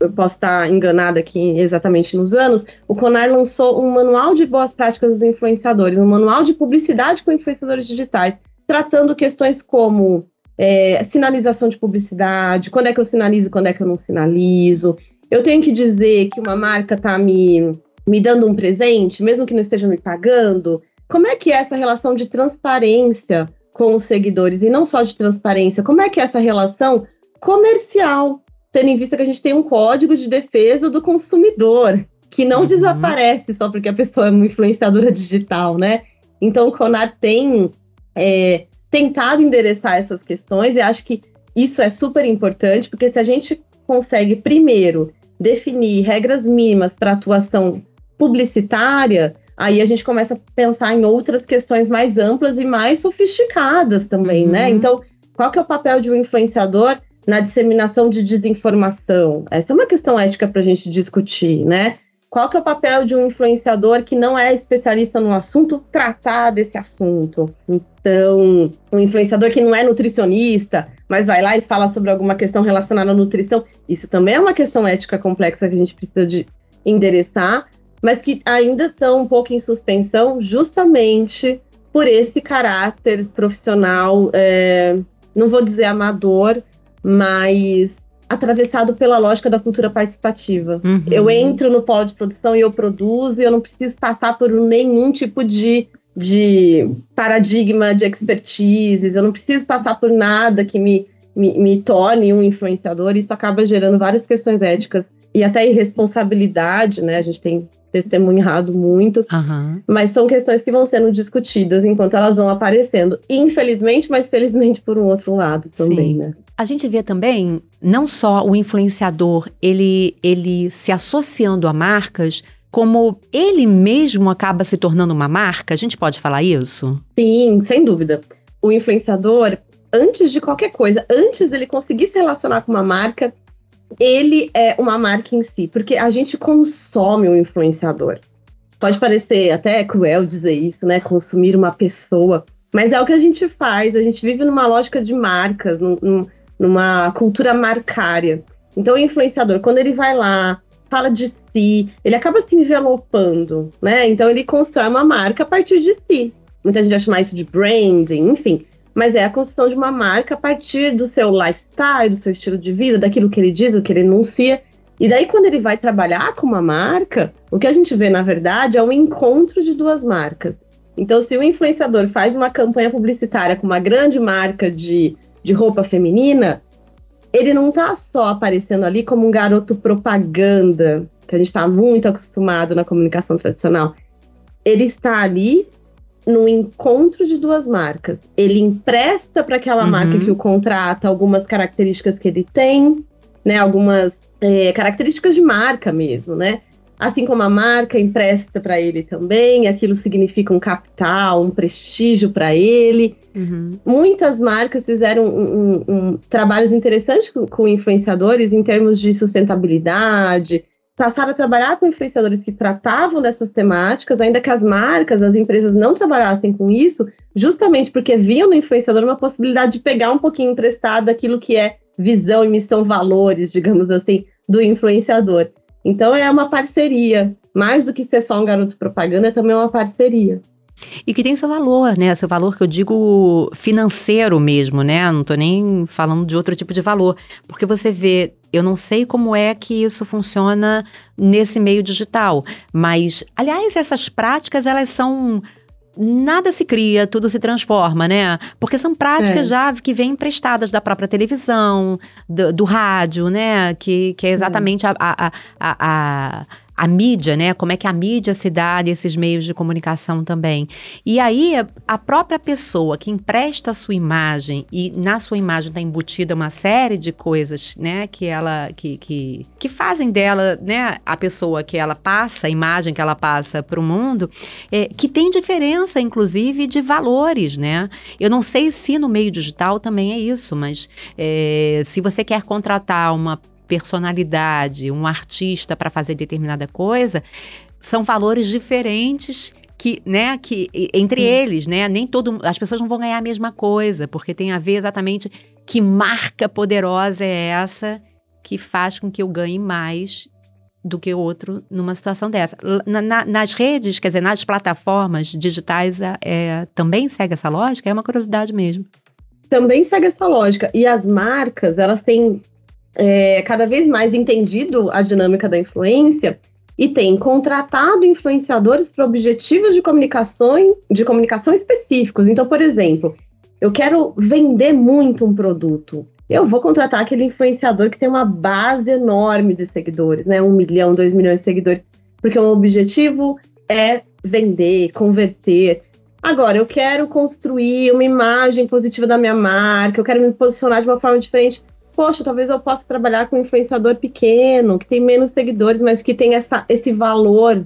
eu posso estar enganada aqui exatamente nos anos, o Conar lançou um manual de boas práticas dos influenciadores, um manual de publicidade com influenciadores digitais, tratando questões como é, sinalização de publicidade, quando é que eu sinalizo, quando é que eu não sinalizo. Eu tenho que dizer que uma marca está me, me dando um presente, mesmo que não esteja me pagando. Como é que é essa relação de transparência com os seguidores e não só de transparência, como é que é essa relação comercial, tendo em vista que a gente tem um código de defesa do consumidor que não uhum. desaparece só porque a pessoa é uma influenciadora digital, né? Então o Conar tem é, tentado endereçar essas questões e acho que isso é super importante, porque se a gente consegue primeiro definir regras mínimas para atuação publicitária, Aí a gente começa a pensar em outras questões mais amplas e mais sofisticadas também, né? uhum. né? Então, qual que é o papel de um influenciador na disseminação de desinformação? Essa é uma questão ética para a gente discutir, né? Qual que é o papel de um influenciador que não é especialista no assunto tratar desse assunto? Então, um influenciador que não é nutricionista, mas vai lá e fala sobre alguma questão relacionada à nutrição, isso também é uma questão ética complexa que a gente precisa de endereçar mas que ainda estão um pouco em suspensão justamente por esse caráter profissional, é, não vou dizer amador, mas atravessado pela lógica da cultura participativa. Uhum. Eu entro no polo de produção e eu produzo e eu não preciso passar por nenhum tipo de, de paradigma de expertise, eu não preciso passar por nada que me, me, me torne um influenciador. Isso acaba gerando várias questões éticas e até irresponsabilidade, né? A gente tem testemunhado muito, uhum. mas são questões que vão sendo discutidas enquanto elas vão aparecendo. Infelizmente, mas felizmente por um outro lado também, Sim. né? A gente vê também não só o influenciador ele, ele se associando a marcas, como ele mesmo acaba se tornando uma marca. A gente pode falar isso? Sim, sem dúvida. O influenciador, antes de qualquer coisa, antes dele conseguir se relacionar com uma marca, ele é uma marca em si, porque a gente consome o influenciador. Pode parecer até cruel dizer isso, né? Consumir uma pessoa. Mas é o que a gente faz. A gente vive numa lógica de marcas, num, numa cultura marcária. Então, o influenciador, quando ele vai lá, fala de si, ele acaba se envelopando, né? Então, ele constrói uma marca a partir de si. Muita gente chama isso de branding, enfim mas é a construção de uma marca a partir do seu lifestyle, do seu estilo de vida, daquilo que ele diz, do que ele enuncia. E daí, quando ele vai trabalhar com uma marca, o que a gente vê, na verdade, é um encontro de duas marcas. Então, se o influenciador faz uma campanha publicitária com uma grande marca de, de roupa feminina, ele não está só aparecendo ali como um garoto propaganda, que a gente está muito acostumado na comunicação tradicional. Ele está ali no encontro de duas marcas. Ele empresta para aquela uhum. marca que o contrata algumas características que ele tem, né? Algumas é, características de marca mesmo, né? Assim como a marca empresta para ele também, aquilo significa um capital, um prestígio para ele. Uhum. Muitas marcas fizeram um, um, um, trabalhos interessantes com, com influenciadores em termos de sustentabilidade, passaram a trabalhar com influenciadores que tratavam dessas temáticas, ainda que as marcas, as empresas não trabalhassem com isso, justamente porque viam no influenciador uma possibilidade de pegar um pouquinho emprestado aquilo que é visão e missão, valores, digamos assim, do influenciador. Então é uma parceria. Mais do que ser só um garoto propaganda, é também uma parceria. E que tem seu valor, né? Seu valor que eu digo financeiro mesmo, né? Não tô nem falando de outro tipo de valor. Porque você vê, eu não sei como é que isso funciona nesse meio digital. Mas, aliás, essas práticas, elas são nada se cria, tudo se transforma, né? Porque são práticas é. já que vêm emprestadas da própria televisão, do, do rádio, né? Que, que é exatamente é. a, a, a, a a mídia, né? Como é que a mídia se dá nesses meios de comunicação também. E aí, a própria pessoa que empresta a sua imagem e na sua imagem está embutida uma série de coisas, né? Que ela, que, que, que fazem dela, né? A pessoa que ela passa, a imagem que ela passa para o mundo, é, que tem diferença, inclusive, de valores, né? Eu não sei se no meio digital também é isso, mas é, se você quer contratar uma personalidade, um artista para fazer determinada coisa, são valores diferentes que, né, que entre Sim. eles, né, nem todo as pessoas não vão ganhar a mesma coisa, porque tem a ver exatamente que marca poderosa é essa que faz com que eu ganhe mais do que o outro numa situação dessa. Na, na, nas redes, quer dizer, nas plataformas digitais, é, também segue essa lógica? É uma curiosidade mesmo. Também segue essa lógica. E as marcas, elas têm é, cada vez mais entendido a dinâmica da influência e tem contratado influenciadores para objetivos de comunicação, de comunicação específicos. Então, por exemplo, eu quero vender muito um produto. Eu vou contratar aquele influenciador que tem uma base enorme de seguidores, né? Um milhão, dois milhões de seguidores, porque o objetivo é vender, converter. Agora, eu quero construir uma imagem positiva da minha marca, eu quero me posicionar de uma forma diferente poxa, talvez eu possa trabalhar com um influenciador pequeno, que tem menos seguidores, mas que tem essa, esse valor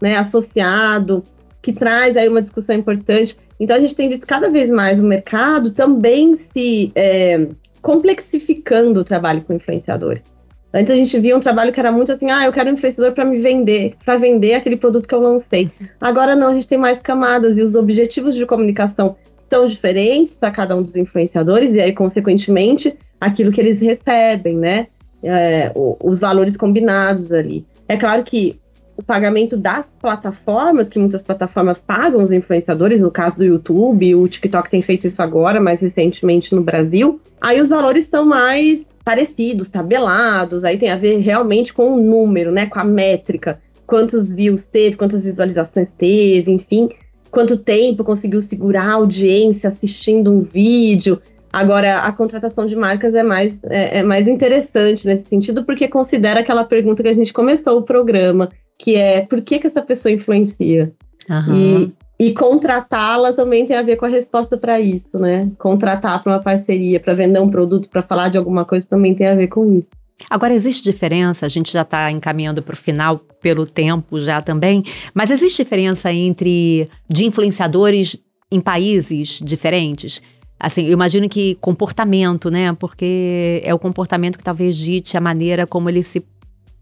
né, associado, que traz aí uma discussão importante. Então a gente tem visto cada vez mais o mercado também se é, complexificando o trabalho com influenciadores. Antes a gente via um trabalho que era muito assim, ah, eu quero um influenciador para me vender, para vender aquele produto que eu lancei. Agora não, a gente tem mais camadas e os objetivos de comunicação são diferentes para cada um dos influenciadores e aí consequentemente aquilo que eles recebem, né? É, os valores combinados ali. É claro que o pagamento das plataformas, que muitas plataformas pagam os influenciadores, no caso do YouTube, o TikTok tem feito isso agora, mais recentemente no Brasil, aí os valores são mais parecidos, tabelados, aí tem a ver realmente com o número, né, com a métrica, quantos views teve, quantas visualizações teve, enfim, quanto tempo conseguiu segurar a audiência assistindo um vídeo. Agora, a contratação de marcas é mais, é, é mais interessante nesse sentido, porque considera aquela pergunta que a gente começou o programa, que é por que, que essa pessoa influencia? Uhum. E, e contratá-la também tem a ver com a resposta para isso, né? Contratar para uma parceria, para vender um produto, para falar de alguma coisa também tem a ver com isso. Agora, existe diferença, a gente já está encaminhando para o final pelo tempo já também, mas existe diferença entre de influenciadores em países diferentes? Assim, eu imagino que comportamento, né? Porque é o comportamento que talvez dite a maneira como eles se,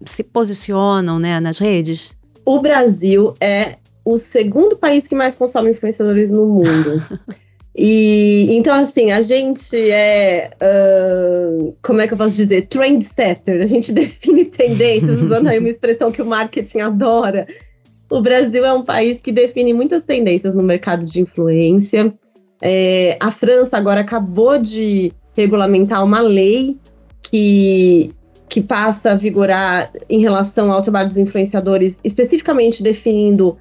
se posicionam né, nas redes. O Brasil é o segundo país que mais consome influenciadores no mundo. E então, assim, a gente é. Uh, como é que eu posso dizer? Trendsetter. A gente define tendências, usando aí uma expressão que o marketing adora. O Brasil é um país que define muitas tendências no mercado de influência. É, a França agora acabou de regulamentar uma lei que, que passa a vigorar em relação ao trabalho dos influenciadores, especificamente definindo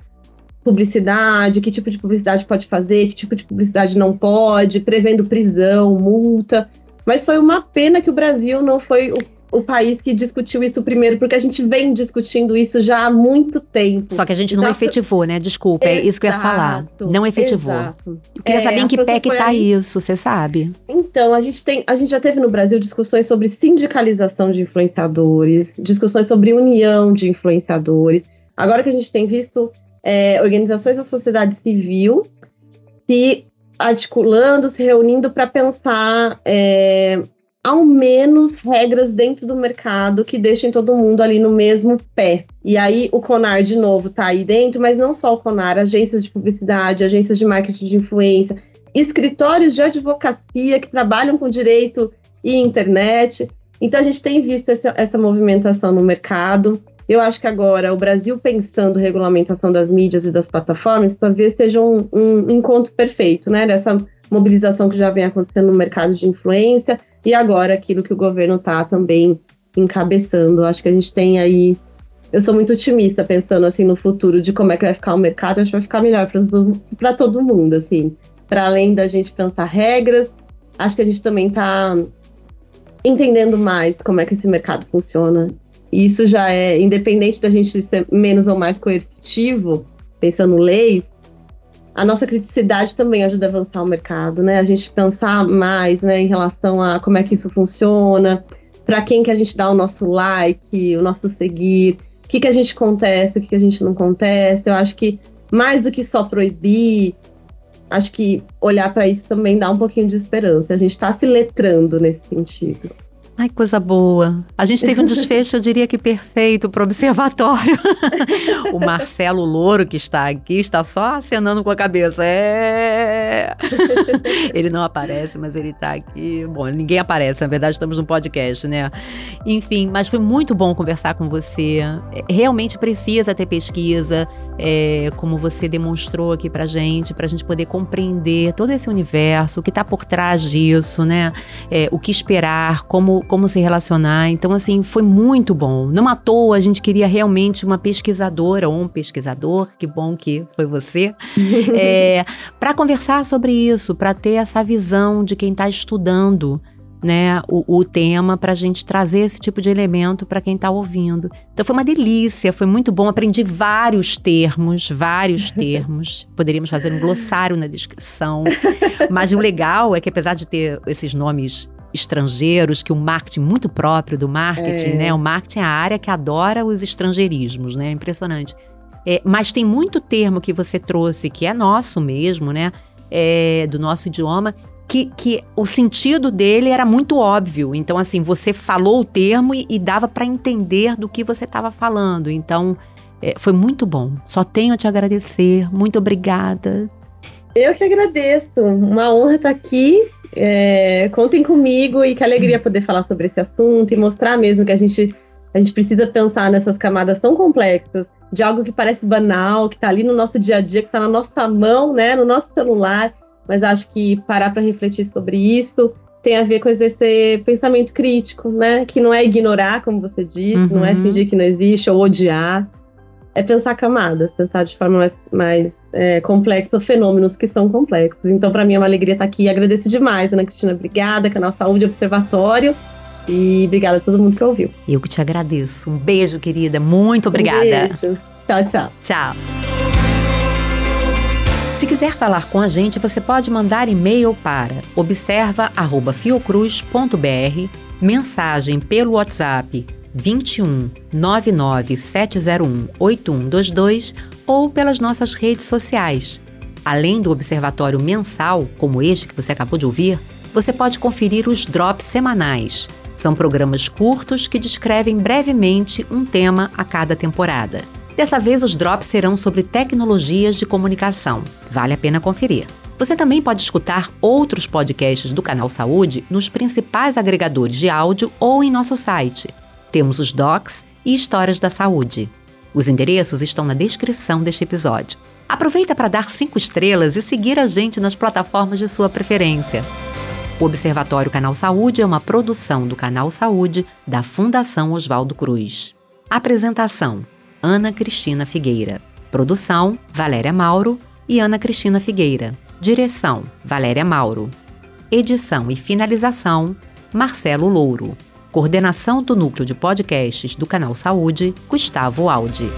publicidade, que tipo de publicidade pode fazer, que tipo de publicidade não pode, prevendo prisão, multa. Mas foi uma pena que o Brasil não foi o, o, país que discutiu isso primeiro, porque a gente vem discutindo isso já há muito tempo. Só que a gente não efetivou, né? Desculpa, exato, é isso que eu ia falar. Não efetivou. Exato. Eu queria é, saber em que pé que tá aí. isso, você sabe? Então, a gente tem, a gente já teve no Brasil discussões sobre sindicalização de influenciadores, discussões sobre união de influenciadores. Agora que a gente tem visto é, organizações da sociedade civil se articulando, se reunindo para pensar é, ao menos regras dentro do mercado que deixem todo mundo ali no mesmo pé. E aí o Conar, de novo, está aí dentro, mas não só o Conar, agências de publicidade, agências de marketing de influência, escritórios de advocacia que trabalham com direito e internet. Então a gente tem visto essa, essa movimentação no mercado. Eu acho que agora o Brasil pensando regulamentação das mídias e das plataformas talvez seja um, um encontro perfeito, né? Dessa mobilização que já vem acontecendo no mercado de influência e agora aquilo que o governo está também encabeçando. Acho que a gente tem aí. Eu sou muito otimista pensando assim no futuro de como é que vai ficar o mercado. Acho que vai ficar melhor para todo mundo, assim. Para além da gente pensar regras, acho que a gente também está entendendo mais como é que esse mercado funciona isso já é, independente da gente ser menos ou mais coercitivo, pensando leis, a nossa criticidade também ajuda a avançar o mercado, né? A gente pensar mais, né, em relação a como é que isso funciona, para quem que a gente dá o nosso like, o nosso seguir, o que que a gente contesta, o que que a gente não contesta. Eu acho que mais do que só proibir, acho que olhar para isso também dá um pouquinho de esperança. A gente está se letrando nesse sentido. Ai, coisa boa. A gente teve um desfecho, eu diria que perfeito para o observatório. o Marcelo Louro, que está aqui, está só acenando com a cabeça. É. ele não aparece, mas ele está aqui. Bom, ninguém aparece, na verdade, estamos num podcast, né? Enfim, mas foi muito bom conversar com você. Realmente precisa ter pesquisa é, como você demonstrou aqui pra gente, pra gente poder compreender todo esse universo, o que tá por trás disso, né? É, o que esperar, como, como se relacionar. Então, assim, foi muito bom. Não à toa, a gente queria realmente uma pesquisadora ou um pesquisador, que bom que foi você, é, para conversar sobre isso, para ter essa visão de quem está estudando né, o, o tema para a gente trazer esse tipo de elemento para quem está ouvindo. Então foi uma delícia, foi muito bom. Aprendi vários termos, vários termos. Poderíamos fazer um glossário na descrição. Mas o legal é que apesar de ter esses nomes estrangeiros, que o marketing muito próprio do marketing, é. né? O marketing é a área que adora os estrangeirismos, né? Impressionante. É, mas tem muito termo que você trouxe que é nosso mesmo, né? É, do nosso idioma que, que o sentido dele era muito óbvio. Então, assim, você falou o termo e, e dava para entender do que você estava falando. Então, é, foi muito bom. Só tenho a te agradecer. Muito obrigada. Eu que agradeço. Uma honra estar aqui. É, contem comigo e que alegria poder falar sobre esse assunto e mostrar mesmo que a gente, a gente precisa pensar nessas camadas tão complexas de algo que parece banal, que está ali no nosso dia a dia, que está na nossa mão, né, no nosso celular mas acho que parar para refletir sobre isso tem a ver com exercer pensamento crítico, né? Que não é ignorar, como você disse, uhum. não é uhum. fingir que não existe ou odiar. É pensar camadas, pensar de forma mais, mais é, complexa, fenômenos que são complexos. Então, para mim, é uma alegria estar aqui. Agradeço demais, Ana Cristina. Obrigada, Canal Saúde Observatório. E obrigada a todo mundo que ouviu. Eu que te agradeço. Um beijo, querida. Muito obrigada. Um beijo. Tchau, tchau. Tchau. Se quiser falar com a gente, você pode mandar e-mail para observa@fiocruz.br, mensagem pelo WhatsApp 21 99 701 8122 ou pelas nossas redes sociais. Além do observatório mensal, como este que você acabou de ouvir, você pode conferir os drops semanais. São programas curtos que descrevem brevemente um tema a cada temporada. Dessa vez, os drops serão sobre tecnologias de comunicação. Vale a pena conferir. Você também pode escutar outros podcasts do Canal Saúde nos principais agregadores de áudio ou em nosso site. Temos os docs e histórias da saúde. Os endereços estão na descrição deste episódio. Aproveita para dar cinco estrelas e seguir a gente nas plataformas de sua preferência. O Observatório Canal Saúde é uma produção do Canal Saúde da Fundação Oswaldo Cruz. Apresentação: Ana Cristina Figueira. Produção: Valéria Mauro e Ana Cristina Figueira. Direção: Valéria Mauro. Edição e finalização: Marcelo Louro. Coordenação do Núcleo de Podcasts do Canal Saúde, Gustavo Aldi.